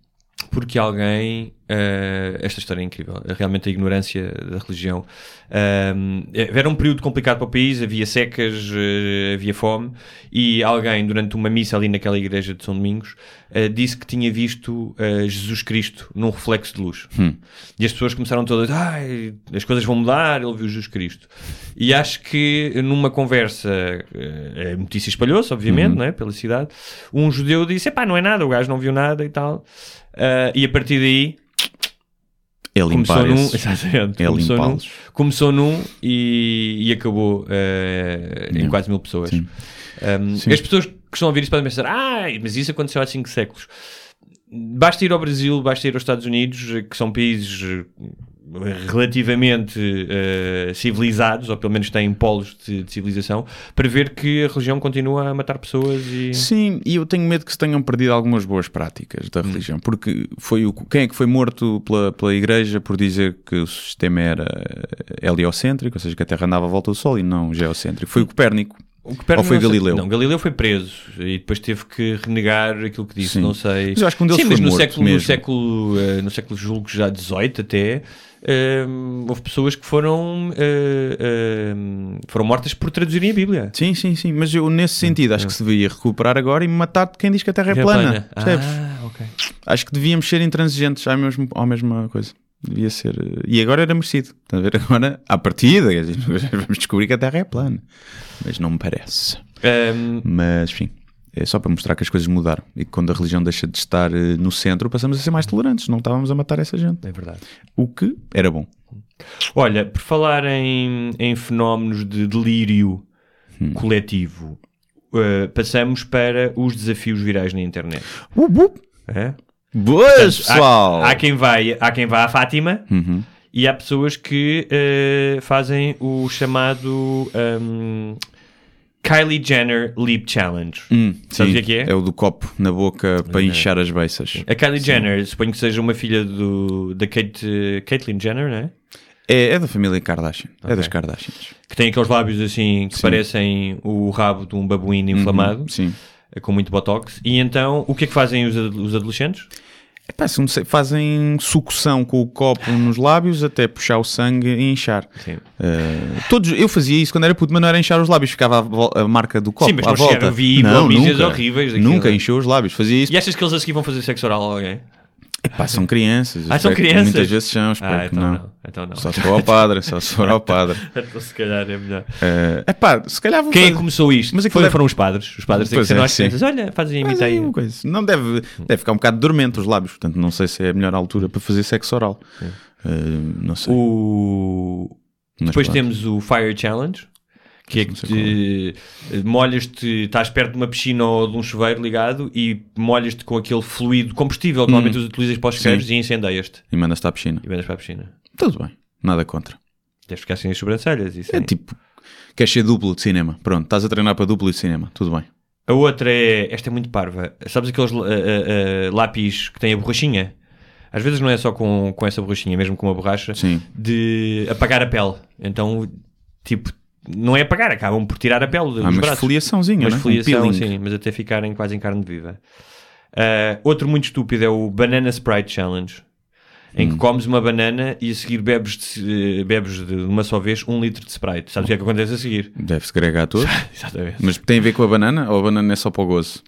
porque alguém. eh, esta história é incrível. Realmente a ignorância da religião. Ehm, era um período complicado para o país, havia secas, eh, havia fome, e alguém, durante uma missa ali naquela igreja de São Domingos, eh, disse que tinha visto eh, Jesus Cristo num reflexo de luz. E as pessoas começaram todas, ai, as coisas vão mudar, ele viu Jesus Cristo. E acho que numa conversa, eh, a notícia espalhou-se, obviamente, não é? pela cidade, um judeu disse, epá, não é nada, o gajo não viu nada e tal. Ah, e a partir daí É começou num, [LAUGHS] exatamente, É começou, num, começou num e, e acabou eh, em quase mil pessoas. Sim. Um, Sim. as pessoas que estão a ouvir isso podem pensar, ah, mas isso aconteceu há 5 séculos. Basta ir ao Brasil, basta ir aos Estados Unidos, que são países relativamente eh, civilizados, ou pelo menos têm polos de, de civilização, para ver que a religião continua a matar pessoas e... Sim, e eu tenho medo que se tenham perdido algumas boas práticas da religião, porque foi o, quem é que foi morto pela, pela igreja por dizer que o sistema era heliocêntrico, ou seja, que a Terra andava à volta do Sol e não geocêntrico? Foi o Copérnico. O Ou foi não Galileu? Não, Galileu foi preso e depois teve que renegar aquilo que disse, Sim. não sei. Mas eu acho que um deles Sim, foi mas no século, no século, eh, no século julgo já 18 até, eh, houve pessoas que foram, eh, foram mortas por traduzirem a Bíblia. Sim, sim, sim, mas eu nesse sentido acho que se devia recuperar agora e matar quem diz que a Terra é É plana. Percebes? Ah, ok. Acho que devíamos ser intransigentes à mesma, à mesma coisa. Devia ser. E agora era merecido. Estás a ver? Agora, à partida, [LAUGHS] vamos descobrir que a Terra é plana. Mas não me parece. Ehm, Mas, enfim, é só para mostrar que as coisas mudaram e que quando a religião deixa de estar eh, no centro, passamos a ser mais tolerantes. Não estávamos a matar essa gente. é verdade. O que era bom. Olha, por falar em, em fenómenos de delírio Hum. coletivo, uh, passamos para os desafios virais na internet. É? Boas, Portanto, pessoal! Há, há quem vai, há quem vá à Fátima Uhum. e há pessoas que eh, fazem o chamado um, Kylie Jenner Lip Challenge. Hum, Sabes sim, o que é que é? É o do copo na boca para inchar as beiças. A Kylie Jenner, suponho que seja uma filha do, da Kate, Caitlyn Jenner, não é? É, é da família Kardashian. É Ok. das Kardashians. Que tem aqueles lábios assim que Sim. parecem o rabo de um babuíno inflamado, Uhum, sim. com muito botox. E então, o que é que fazem os, os adolescentes? Epá, se sei, fazem sucção com o copo nos lábios até puxar o sangue e inchar. Sim. Uh, todos, eu fazia isso quando era puto, mas não era inchar os lábios, ficava a, a marca do copo Sim, mas à não volta. chegaram, eu vi não, nunca, horríveis daquilo. Nunca encheu os lábios, fazia isso. E achas que eles a seguir vão fazer sexo oral a alguém? Epá, são crianças. Ah, são crianças? Muitas vezes são, espero Ah, então não. não. Então não. Só se for ao padre, só se for ao padre. [LAUGHS] Então se calhar é melhor. Uh, epá, se calhar Quem é fazer- começou isto? Mas Foi, deve- foram os padres. Os padres têm que Pois é, nós sim. crianças. Olha, fazem imitar aí coisa. Não deve, deve ficar um bocado dormente os lábios, portanto não sei se é a melhor altura para fazer sexo oral. Uh, não sei. O... Mas Depois pronto. temos o Fire Challenge, que é que te molhas-te, estás perto de uma piscina ou de um chuveiro ligado e molhas-te com aquele fluido combustível que normalmente utilizas para os chuveiros e incendeias-te E mandas-te à piscina. e vendas para a piscina. Tudo bem, nada contra. Deves ficar sem as sobrancelhas. Isso É é. tipo, queres ser duplo de cinema? Pronto, estás a treinar para duplo de cinema, tudo bem. A outra é, esta é muito parva. Sabes aqueles uh, uh, uh, lápis que têm a borrachinha? Às vezes não é só com, com essa borrachinha, mesmo com uma borracha, Sim. de apagar a pele. Então, tipo, não é apagar, acabam por tirar a pele dos Há uma braços. esfoliaçãozinha, Uma né? Um esfoliação, peeling. sim, mas até ficarem quase em carne viva. Ah, outro muito estúpido é o Banana Sprite Challenge, em Hum. que comes uma banana e a seguir bebes de, eh, bebes de uma só vez um litro de Sprite. Sabes o que é que acontece a seguir? Deve-se agregar tudo. [LAUGHS] Exatamente. Mas tem a ver com a banana ou a banana é só para o gozo?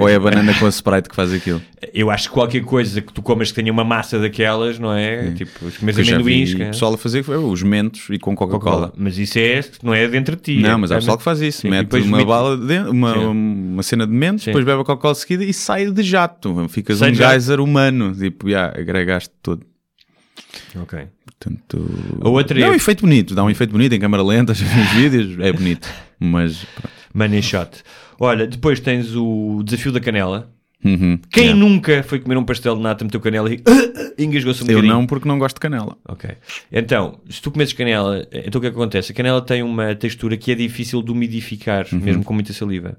Ou é a banana com a Sprite que faz aquilo? Eu acho que qualquer coisa que tu comas que tenha uma massa daquelas, não é? Tipo, Que eu já amendoins. que é? pessoal a fazer foi os mentos e com Coca-Cola. Coca-Cola. Mas isso é, não é dentro de ti. Não, é mas há pessoal que faz isso. Sim, Mete depois uma vomita- bala dentro, uma, Sim. uma cena de mentos, Sim. depois bebe a Coca-Cola seguida e sai de jato. Ficas Sai um geyser humano. Tipo, já, agregaste tudo. Ok. Portanto, A outra dá é- um efeito bonito, dá um efeito bonito em câmara lenta, [LAUGHS] nos vídeos, é bonito. [LAUGHS] Mas pronto. Money shot. Olha, depois tens o desafio da canela. Uhum. Quem Yeah. nunca foi comer um pastel de nata, meteu canela e [LAUGHS] engasgou-se um Eu bocadinho? não, porque não gosto de canela. Ok. Então, se tu comes canela, então o que é que acontece? A canela tem uma textura que é difícil de umidificar, Uhum. mesmo com muita saliva.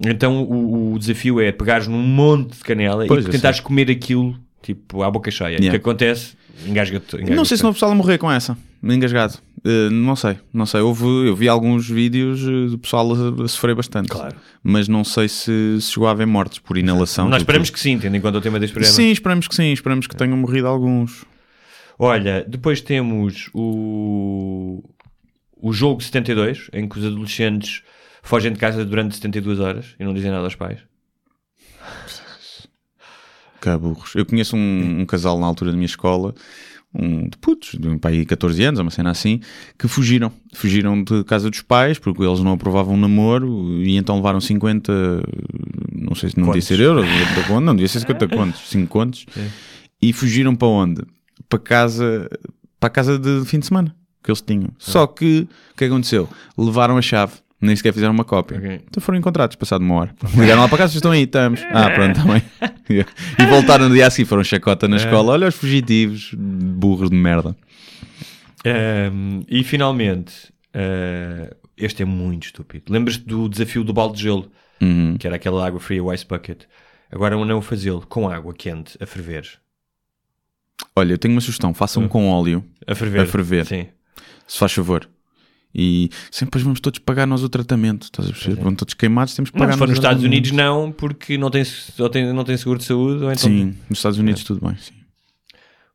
Então o, o desafio é pegares num monte de canela Pois, e tentares comer aquilo, tipo, à boca cheia. E o Yeah. que acontece? Engasga-te. Não sei se não o pessoal a morrer com essa, engasgado. Uh, não sei, não sei. Houve, eu vi alguns vídeos uh, do pessoal a, a sofrer bastante. Claro. Mas não sei se, se chegou a haver mortes por inalação. Nós tipo- esperamos que sim, tendo em conta o tema deste programa. Sim, esperamos que sim, esperamos que tenham morrido alguns. Olha, depois temos o, o jogo 72, em que os adolescentes fogem de casa durante 72 horas e não dizem nada aos pais. Caburros. Eu conheço um, um casal na altura da minha escola, um de putos, de um pai de 14 anos, uma cena assim, que fugiram. Fugiram de casa dos pais porque eles não aprovavam o namoro e então levaram 50, não sei se não devia ser euros, 50 contos, não devia ser 50 contos, 5 contos, e fugiram para onde? Para casa, para casa de fim de semana que eles tinham. Só que o que aconteceu? Levaram a chave. Nem sequer fizeram uma cópia. Ok. Então foram encontrados, passado uma hora. Ligaram lá para casa, estão aí, estamos. [LAUGHS] Ah, pronto, também. e voltaram no dia a seguir, foram chacota na escola. Olha os fugitivos, burros de merda. Ahm, e finalmente, ah, este é muito estúpido. Lembras-te do desafio do balde de gelo, Uhum. que era aquela água fria, o ice bucket. Agora não fazê-lo com água quente a ferver. Olha, eu tenho uma sugestão: façam com óleo, A ferver. A ferver. Sim. se faz favor. E sempre vamos todos pagar nós o tratamento. Estás a perceber? Vão todos queimados, temos que Não, pagar se for nos Estados. Unidos, não, porque não tem, ou tem, não tem seguro de saúde, ou então Sim, nos Estados Unidos tudo bem. Sim.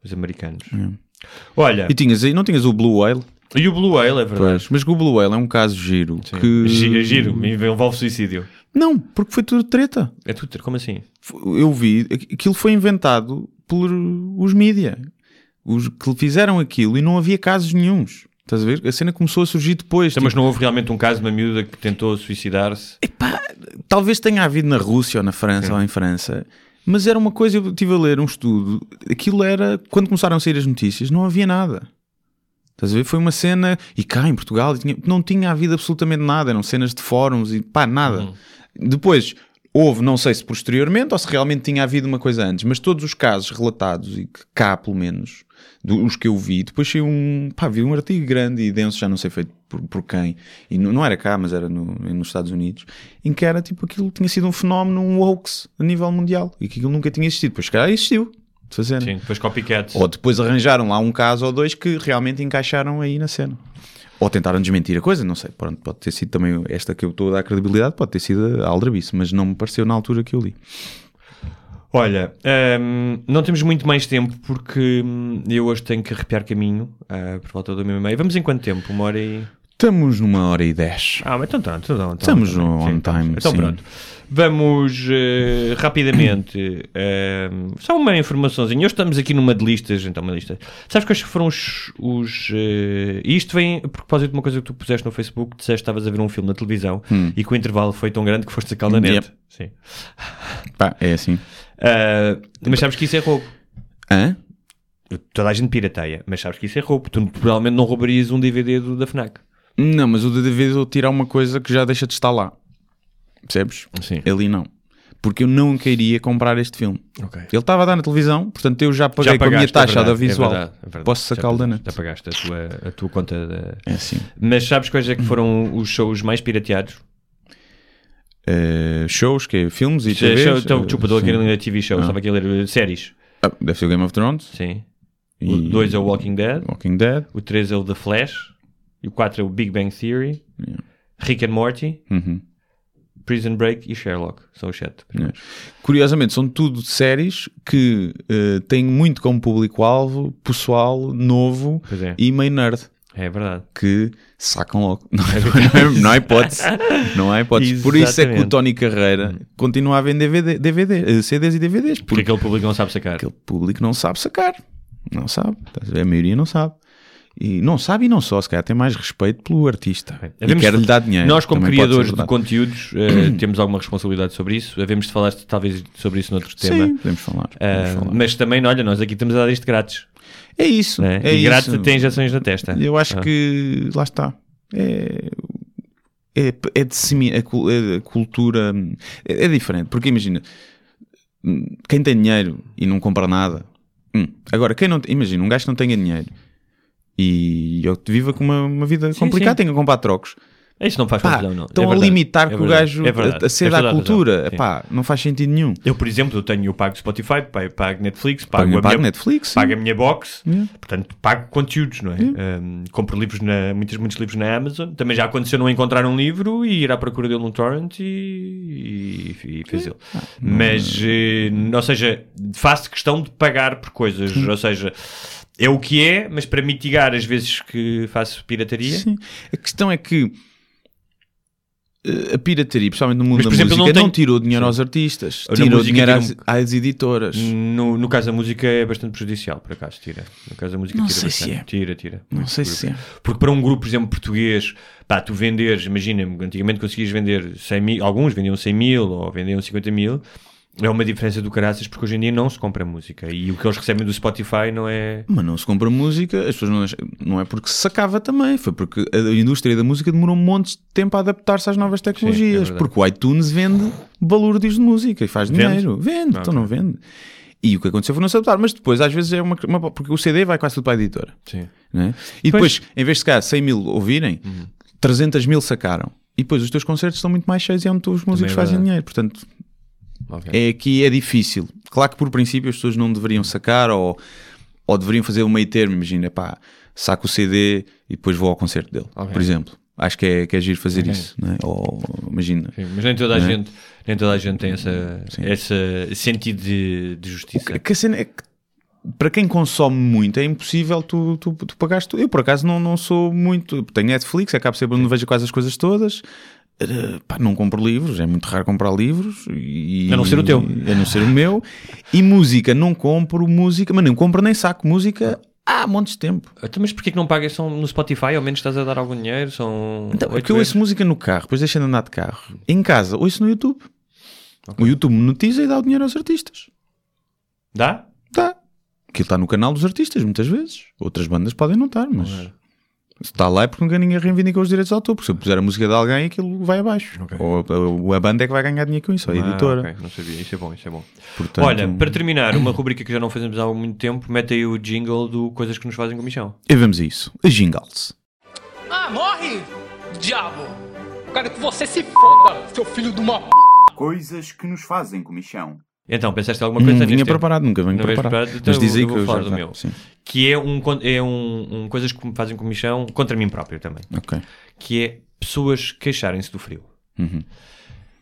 os americanos. É. Olha, E tinhas aí, não tinhas o Blue Whale? e o Blue Whale, é verdade. Pois, mas o Blue Whale é um caso giro. Que... Gi- Giro, envolve suicídio. Não, porque foi tudo treta. É Twitter, como assim? eu vi, aquilo foi inventado por os mídia. Os que fizeram aquilo e não havia casos nenhuns. Estás a ver? A cena começou a surgir depois. Então, Mas tipo, não houve realmente um caso de uma miúda que tentou suicidar-se? talvez tenha havido na Rússia ou na França ou em França, mas era uma coisa, eu estive a ler um estudo, aquilo era, quando começaram a sair as notícias, não havia nada. Estás a ver? Foi uma cena, e cá em Portugal tinha- não tinha havido absolutamente nada, eram cenas de fóruns e pá, nada. Uhum. Depois houve, não sei se posteriormente ou se realmente tinha havido uma coisa antes, mas todos os casos relatados, e que cá pelo menos, do- os que eu vi, depois saiu um, pá, vi um artigo grande e denso, já não sei feito por, por quem, e não, não era cá, mas era no- nos Estados Unidos, em que era tipo aquilo tinha sido um fenómeno, um hoax a nível mundial, e que aquilo nunca tinha existido. Se calhar, existiu. De fazer. Sim, depois copycats. Ou depois arranjaram lá um caso ou dois que realmente encaixaram aí na cena. Ou tentaram desmentir a coisa, não sei. Pronto, pode ter sido também esta que eu estou a dar credibilidade, pode ter sido a aldrabice, mas não me pareceu na altura que eu li. Olha, hum, não temos muito mais tempo porque hum, eu hoje tenho que arrepiar caminho ah, por volta do meio e meio. Vamos em quanto tempo? Uma hora e. Estamos numa hora e dez. Ah, mas então pronto. Então, então, Estamos então, on sim, time, Então sim. pronto. Vamos eh, rapidamente. hum, só uma informaçãozinha. Hoje estamos aqui numa de listas. Então, uma lista. Sabes quais foram os. os e isto vem a propósito de uma coisa que tu puseste no Facebook. Disseste que estavas a ver um filme na televisão e que o intervalo foi tão grande que foste sacá-lo da net. Yep. Sim. Pá, é assim. Ah, mas sabes que isso é roubo. Hã? Toda a gente pirateia, mas sabes que isso é roubo. Tu provavelmente não roubarias um DVD do, da FNAC. Não, mas o DVD eu tirar uma coisa que já deixa de estar lá. Percebes? Sim. Ali não. Porque eu não queria comprar este filme. Ok. Ele estava a dar na televisão, portanto eu já paguei com a minha pagaste, taxa é verdade, audiovisual. é verdade, é verdade. Posso Já sacá-lo da net. Já pagaste a tua, a tua conta. Da... É assim. Mas sabes quais é que foram os shows mais pirateados? Eh, shows, que é filmes e TVs. então, eh, desculpa, estou aqui a ler TV show, Ah. estava aqui a ler uh, séries. Ah, deve ser o Game of Thrones. Sim. E- O 2 é o Walking Dead, Walking Dead. o 3 é o The Flash, e o 4 é o Big Bang Theory, Yeah. Rick and Morty, Uhum. Prison Break e Sherlock. São os 7. Yeah. Curiosamente, são tudo séries que eh, têm muito como público-alvo pessoal novo é. e meio nerd. É verdade. Que sacam logo. [LAUGHS] Não, é- não, é- não há hipótese. Não há hipótese. Por isso é que o. Tony Carreira continua a vender DVD, DVD, eh, CDs e DVDs. Porque Porque aquele público não sabe sacar. aquele público não sabe sacar. Não sabe. A maioria não sabe. E não sabe e não só, se calhar tem mais respeito pelo artista. E Devemos- quer-lhe dar dinheiro. Nós, como criadores de conteúdos, eh, [CLEARS THROAT] temos alguma responsabilidade sobre isso. Havemos de falar talvez sobre isso noutro tema. Sim, podemos falar. Ah, podemos falar. mas também, olha, nós aqui estamos a dar isto grátis. É isso. né? É e grátis tem injeções na testa. Eu acho Ah. que lá está. É, é, é de semi, a, é a cultura é, é diferente. Porque imagina, quem tem dinheiro e não compra nada. hum, Agora, quem não tem- imagina, um gajo que não tenha dinheiro e eu viva com uma, uma vida Sim, complicada, sim. tenha que comprar trocos. Isso não faz Pá, confusão, não. estão É a verdade. limitar É que o gajo É verdade. a, ser Tens da razão. cultura. Epá, não faz sentido nenhum. Eu, por exemplo, eu tenho, eu pago Spotify, pago, Netflix, pago, Pago, a pago minha, Netflix. pago a minha box, Yeah. portanto, pago conteúdos, não é? Um, compro livros na, muitos, muitos livros na Amazon. Também já aconteceu não encontrar um livro e ir à procura dele no torrent e, e, e fez ele. Ah, Mas, eh, ou seja, faço questão de pagar por coisas, ou seja, é o que é, mas para mitigar as vezes que faço pirataria. Sim. A questão é que a pirataria, principalmente no mundo Mas, da por exemplo, música, não não, tenho- tirou dinheiro Sim. aos artistas, Na tirou dinheiro às, às editoras. No, no caso da música é bastante prejudicial, por acaso, tira. No caso da música Não tira sei se bastante. é. Tira, tira. Não sei grupo. se é. Porque para um grupo, por exemplo, português, pá, tu venderes, imagina-me, antigamente conseguias vender 100 mil, alguns vendiam 100 mil ou vendiam 50 mil, é uma diferença do caraças porque hoje em dia não se compra música e o que eles recebem do Spotify não é. Mas não se compra música, as pessoas não, não é porque se sacava também, foi porque a indústria da música demorou um monte de tempo a adaptar-se às novas tecnologias. verdade. porque o iTunes vende balúrdios de música e faz Vende? dinheiro. Vende, Ah, então não vende. E o que aconteceu foi não se adaptar, mas depois às vezes é uma, uma- porque o CD vai quase tudo para a editora. Sim. né? E depois, em vez de cá 100 mil ouvirem, Uhum. 300 mil sacaram. E depois os teus concertos estão muito mais cheios e é onde os músicos é fazem dinheiro. Portanto, Ok. é aqui é difícil. Claro que por princípio as pessoas não deveriam sacar ou, ou deveriam fazer um meio termo. Imagina, pá, saco o CD e depois vou ao concerto dele, Ok. por exemplo. Acho que é, que é giro fazer Ok. isso. Né? Ou imagina. Sim, mas nem toda a Não é? gente nem toda a gente tem essa, Sim. essa sentido de, de justiça. que, que a cena é que para quem consome muito é impossível tu, tu, tu pagares tudo. Eu por acaso não, não sou muito. Tenho Netflix, acabo sempre onde vejo quase as coisas todas. Pá, não compro livros, é muito raro comprar livros. E, A não ser o teu. A não ser o meu. E música, não compro música, mas não compro nem saco música há montes de tempo. Então, mas porquê que não pagas são no Spotify? Ao menos estás a dar algum dinheiro? São Então, é oito que eu ouço música no carro, depois deixando de andar de carro. Em casa, ouço no YouTube. O YouTube monetiza e dá o dinheiro aos artistas. Dá? Tá. Aquilo está no canal dos artistas, muitas vezes. Outras bandas podem não estar, mas. Se está lá é porque nunca ninguém reivindicou os direitos de autor. Porque se eu puser a música de alguém, aquilo vai abaixo. Ou a, a- banda é que vai ganhar dinheiro com isso, a Ah, editora. ok, Não sabia, isso é bom, isso é bom. Portanto, Olha, para terminar, uma rubrica que já não fazemos há muito tempo, mete aí o jingle do Coisas que nos fazem comissão. E vamos a isso. A Jingles. Ah, morre, diabo! Eu quero que você se foda, seu filho de uma p. Coisas que nos fazem comichão. Então, pensaste alguma coisa Não vinha preparado, nunca venho preparado. preparado? Então Mas diz eu aí vou que eu falar já- do meu. Sim. Que é, um, é um, um coisas que me fazem comissão contra mim próprio também. Que é pessoas queixarem-se do frio. Uhum.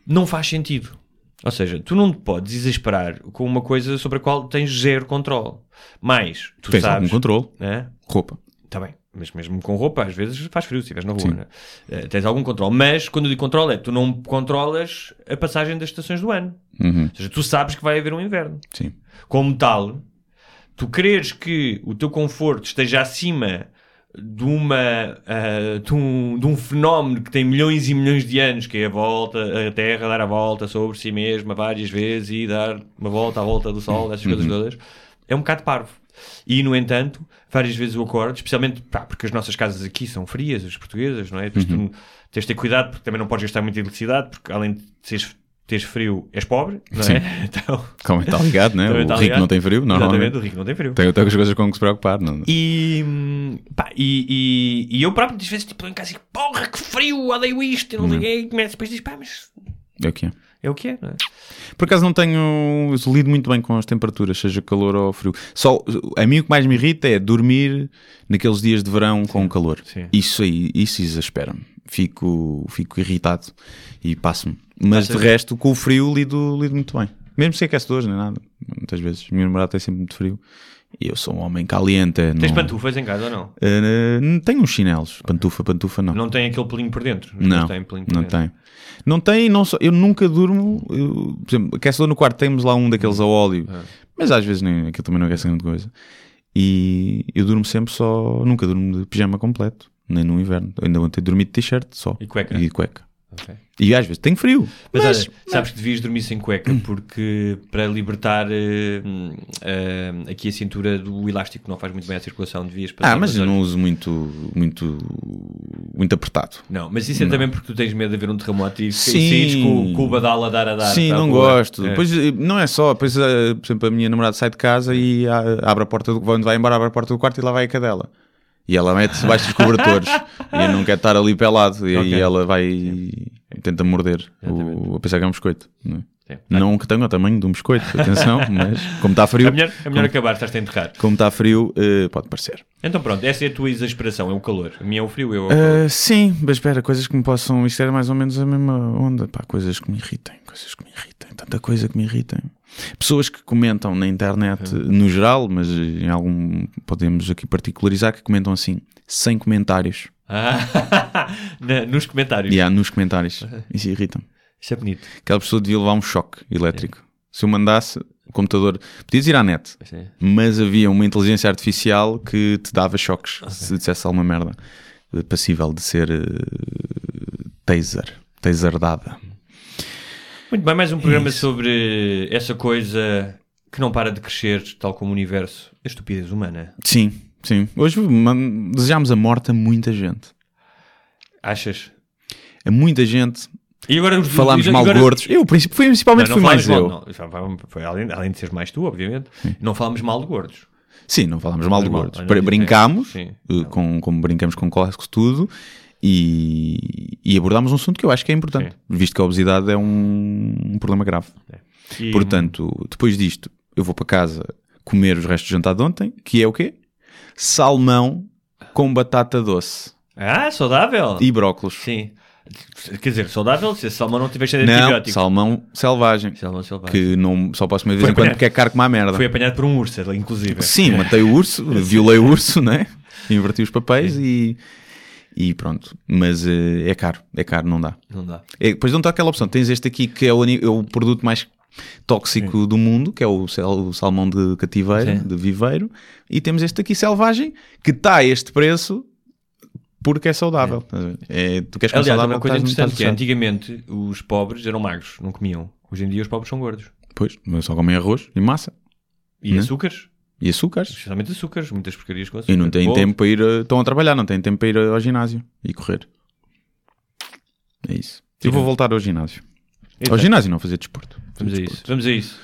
Não faz sentido. Ou seja, tu não te podes exasperar com uma coisa sobre a qual tens zero controle. Mas, tu Tens sabes... algum controle. né? Roupa. Está bem, mas mesmo com roupa, às vezes faz frio se estiveres na rua, né? Eh, tens algum controle. Mas quando eu digo controle, é tu não controlas a passagem das estações do ano. Uhum. Ou seja, tu sabes que vai haver um inverno. Sim. Como tal, tu queres que o teu conforto esteja acima de, uma, ah, de, um, de um fenómeno que tem milhões e milhões de anos, que é a volta, a Terra dar a volta sobre si mesma várias vezes e dar uma volta à volta do Sol, essas coisas todas, é um bocado parvo. E, no entanto, várias vezes eu acordo, especialmente pá, porque as nossas casas aqui são frias, as portuguesas, não é? Depois tu tens de ter cuidado porque também não podes gastar muita eletricidade, porque além de seres, teres frio, és pobre, não Sim. é? [LAUGHS] Então, Como está ligado, né? [LAUGHS] O rico ligado. não tem frio, Exatamente, normalmente. o rico não tem frio. Tem outras coisas com que se preocupar. Não? E, hum, pá, e, e, e eu próprio, às vezes, tipo, em casa porra, que frio, odeio isto, e não o quê, e começo depois diz, pá, mas É o que é. É o que é, não é? Por acaso não tenho lido muito bem com as temperaturas, seja calor ou frio. Só a mim o que mais me irrita é dormir naqueles dias de verão com calor. sim. Isso aí, isso exaspera-me. Fico, fico irritado e passo-me. Mas de resto, com o frio lido, lido muito bem. Mesmo sem aquecedores nem nada. Muitas vezes. A minha namorada tem sempre muito frio. E eu sou um homem caliente. Tens não... pantufas em casa ou não? Uh, tenho uns chinelos. Pantufa, pantufa não. Não tem aquele pelinho por dentro? Não, meus têm pelinho por não dentro. tem. Não tem, não só, eu nunca durmo, eu, por exemplo, aquecedor no quarto, temos lá um daqueles a óleo, Ah. mas às vezes nem, aquilo também não aquece grande coisa. E eu durmo sempre só, nunca durmo de pijama completo, nem no inverno. Eu ainda ontem dormi de t-shirt só. E cueca? E cueca. Ok. E às vezes tenho frio. Mas, Mas, olha, sabes que devias dormir sem cueca porque para libertar hum, eh, aqui a cintura do elástico que não faz muito bem à circulação devias passar ah, mas eu não uso muito, muito, muito apertado. Não, mas isso é Não. também porque tu tens medo de haver um terremoto e saíres com, com o badal a dar a dar. Sim, a não gosto. É. Depois, eh, não é só, depois, por exemplo, a minha namorada sai de casa e a- abre a porta do vai embora, abre a porta do quarto e lá vai a cadela. E ela mete-se debaixo dos cobertores e eu não quero estar ali pelado. E aí ela vai e tenta morder o, a pensar que é um biscoito. Não, é? Sim. não que tenha o tamanho de um biscoito, atenção, [LAUGHS] mas como está frio, É melhor, é melhor acabar, estás a enterrar. como está frio, eh, pode parecer. Então pronto, essa é a tua exasperação, é o calor. A minha é o frio, eu é o calor. sim, mas espera, coisas que me possam. Isto era mais ou menos a mesma onda. Pá, coisas que me irritem, coisas que me irritem, tanta coisa que me irritem. Pessoas que comentam na internet no geral, mas em algum podemos aqui particularizar, que comentam assim, sem comentários. Ah, [LAUGHS] nos comentários. Há nos comentários. [LAUGHS] Isso irrita-me. Isso é bonito. Aquela pessoa devia levar um choque elétrico. Se eu mandasse o computador, podias ir à net, é. mas havia uma inteligência artificial que te dava choques se dissesse alguma merda passível de ser eh, taser, taser dada. Muito bem, mais um programa Isso. sobre essa coisa que não para de crescer, tal como o universo, a estupidez humana. Sim, sim. Hoje man- desejámos a morte a muita gente. Achas? A muita gente. E agora os Falámos e mal de agora- gordos. Eu, principalmente Não, fui não mais falámos eu. mal, não. Foi- além, além de seres mais tu, obviamente, não falámos mal de gordos. Sim, não falámos mal de Mal, gordos. Brincámos, disseste. eh, com, como brincamos com quase tudo, e, e abordámos um assunto que eu acho que é importante, Sim. visto que a obesidade é um, um problema grave. E- Portanto, depois disto, eu vou para casa comer os restos do jantar de ontem, que é o quê? Salmão com batata doce Ah, saudável! e brócolos. Sim. Quer dizer, saudável se esse salmão não tiver cheio de Não, antibióticos. salmão selvagem. Salmão selvagem. Que não, só posso comer de vez em quando porque é caro como a merda. Foi apanhado por um urso, inclusive. Sim, matei o urso, violei o urso, né? Inverti os papéis e, e pronto. Mas eh, é caro, é caro, não dá. Não dá. É, depois não está aquela opção. Tens este aqui que é o, é o produto mais tóxico do mundo, que é o, sal- o salmão de cativeiro, Sim. de viveiro, e temos este aqui selvagem, que está a este preço porque é saudável. Ver? É, tu queres Aliás, saudável, uma coisa interessante que é, antigamente os pobres eram magros, não comiam. Hoje em dia os pobres são gordos. Pois, mas só comem arroz e massa. E Né? açúcares? E açúcares. Especialmente açúcares, muitas porcarias com açúcar. E não têm Bolos. tempo para ir. a- Estão a trabalhar, não têm tempo para ir ao ginásio e correr. É isso. Eu vou voltar ao ginásio. Ao ginásio, não fazer desporto. Vamos a Fazer isso. desporto. Vamos a isso.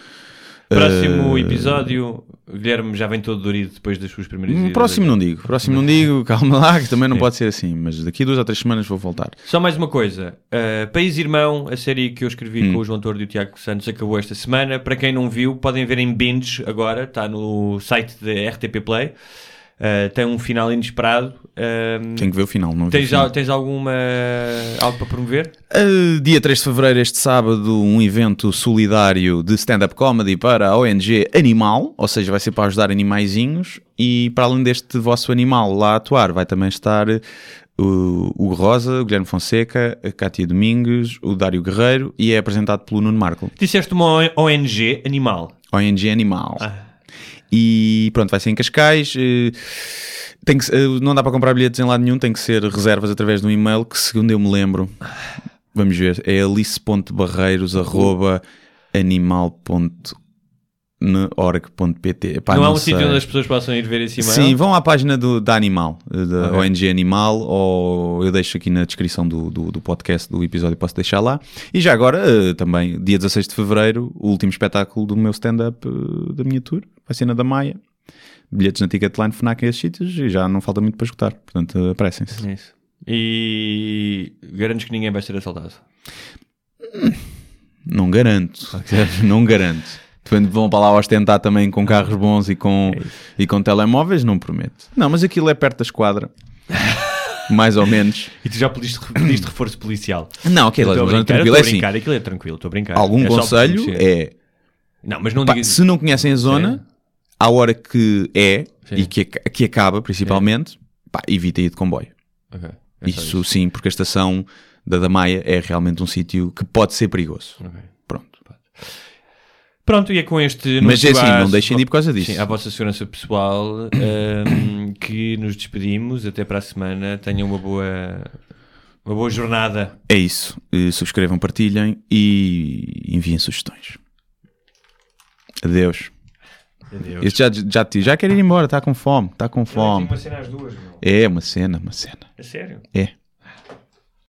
Próximo Eh, episódio, Guilherme já vem todo dorido depois das suas primeiras Hum, idas. Próximo não digo. Próximo não digo. [LAUGHS] Calma lá, que também não Sim. pode ser assim. Mas daqui a duas ou três semanas vou voltar. Só mais uma coisa. Uh, País Irmão, a série que eu escrevi Hum. com o João Tordo e o Tiago Santos, acabou esta semana. Para quem não viu, podem ver em binge agora. Está no site da RTP Play. Uh, tem um final inesperado. Um, Tenho que ver o final. Não tens, final. al- tens alguma algo para promover? Uh, dia 3 de fevereiro, este sábado, um evento solidário de stand-up comedy para a ONG Animal, ou seja, vai ser para ajudar animaizinhos. E para além deste vosso animal lá a atuar, vai também estar uh, o Hugo Rosa, o Guilherme Fonseca, a Cátia Domingues, o Dário Guerreiro e é apresentado pelo Nuno Marco. Disseste uma ONG animal. ONG Animal. Ah. E pronto, vai ser em Cascais. eh, Tem que, eh, não dá para comprar bilhetes em lado nenhum, tem que ser reservas através de um e-mail que, segundo eu me lembro, vamos ver, é alice.barreiros.animal.org.pt. Epá, não há um sei. sítio onde as pessoas possam ir ver esse e-mail? Sim, vão à página do, da Animal, eh, da Ok. ONG Animal, ou eu deixo aqui na descrição do, do, do podcast, do episódio, posso deixar lá. E já agora, também, dia 16 de fevereiro, o último espetáculo do meu stand-up da minha tour, vai ser na da Maia. Bilhetes na Ticketline, FNAC e esses sítios, e já não falta muito para esgotar. Portanto, apressem-se. É Isso. E garantes que ninguém vai ser assaltado. Não garanto. [LAUGHS] não garanto. Depende, vão para lá ostentar também com carros bons e com, e com telemóveis, não prometo. Não, mas aquilo é perto da esquadra. [LAUGHS] Mais ou menos. E tu já pediste, pediste reforço policial. Não, aquilo é Estou a brincar, É a assim, brincar, aquilo é tranquilo, estou a brincar. algum É conselho é... Não, mas não pá, digas... se não conhecem a zona, à hora que é, Sim. e que, que acaba principalmente, pá, evitem ir de comboio. Ok, é só Isso sim, porque a estação da Damaia é realmente um sítio que pode ser perigoso. Ok. Pronto. Pronto, e é com este Mas é assim, não deixem de ir por causa disso. Sim, à vossa segurança pessoal ahm, [COUGHS] que nos despedimos. Até para a semana. Tenham uma boa, uma boa jornada. É isso. Eh, Subscrevam, partilhem e enviem sugestões. Adeus. Este já, já, já quer ir embora, está com fome, está com fome. tenho uma cena às duas, meu. É uma cena, uma cena. É sério? É.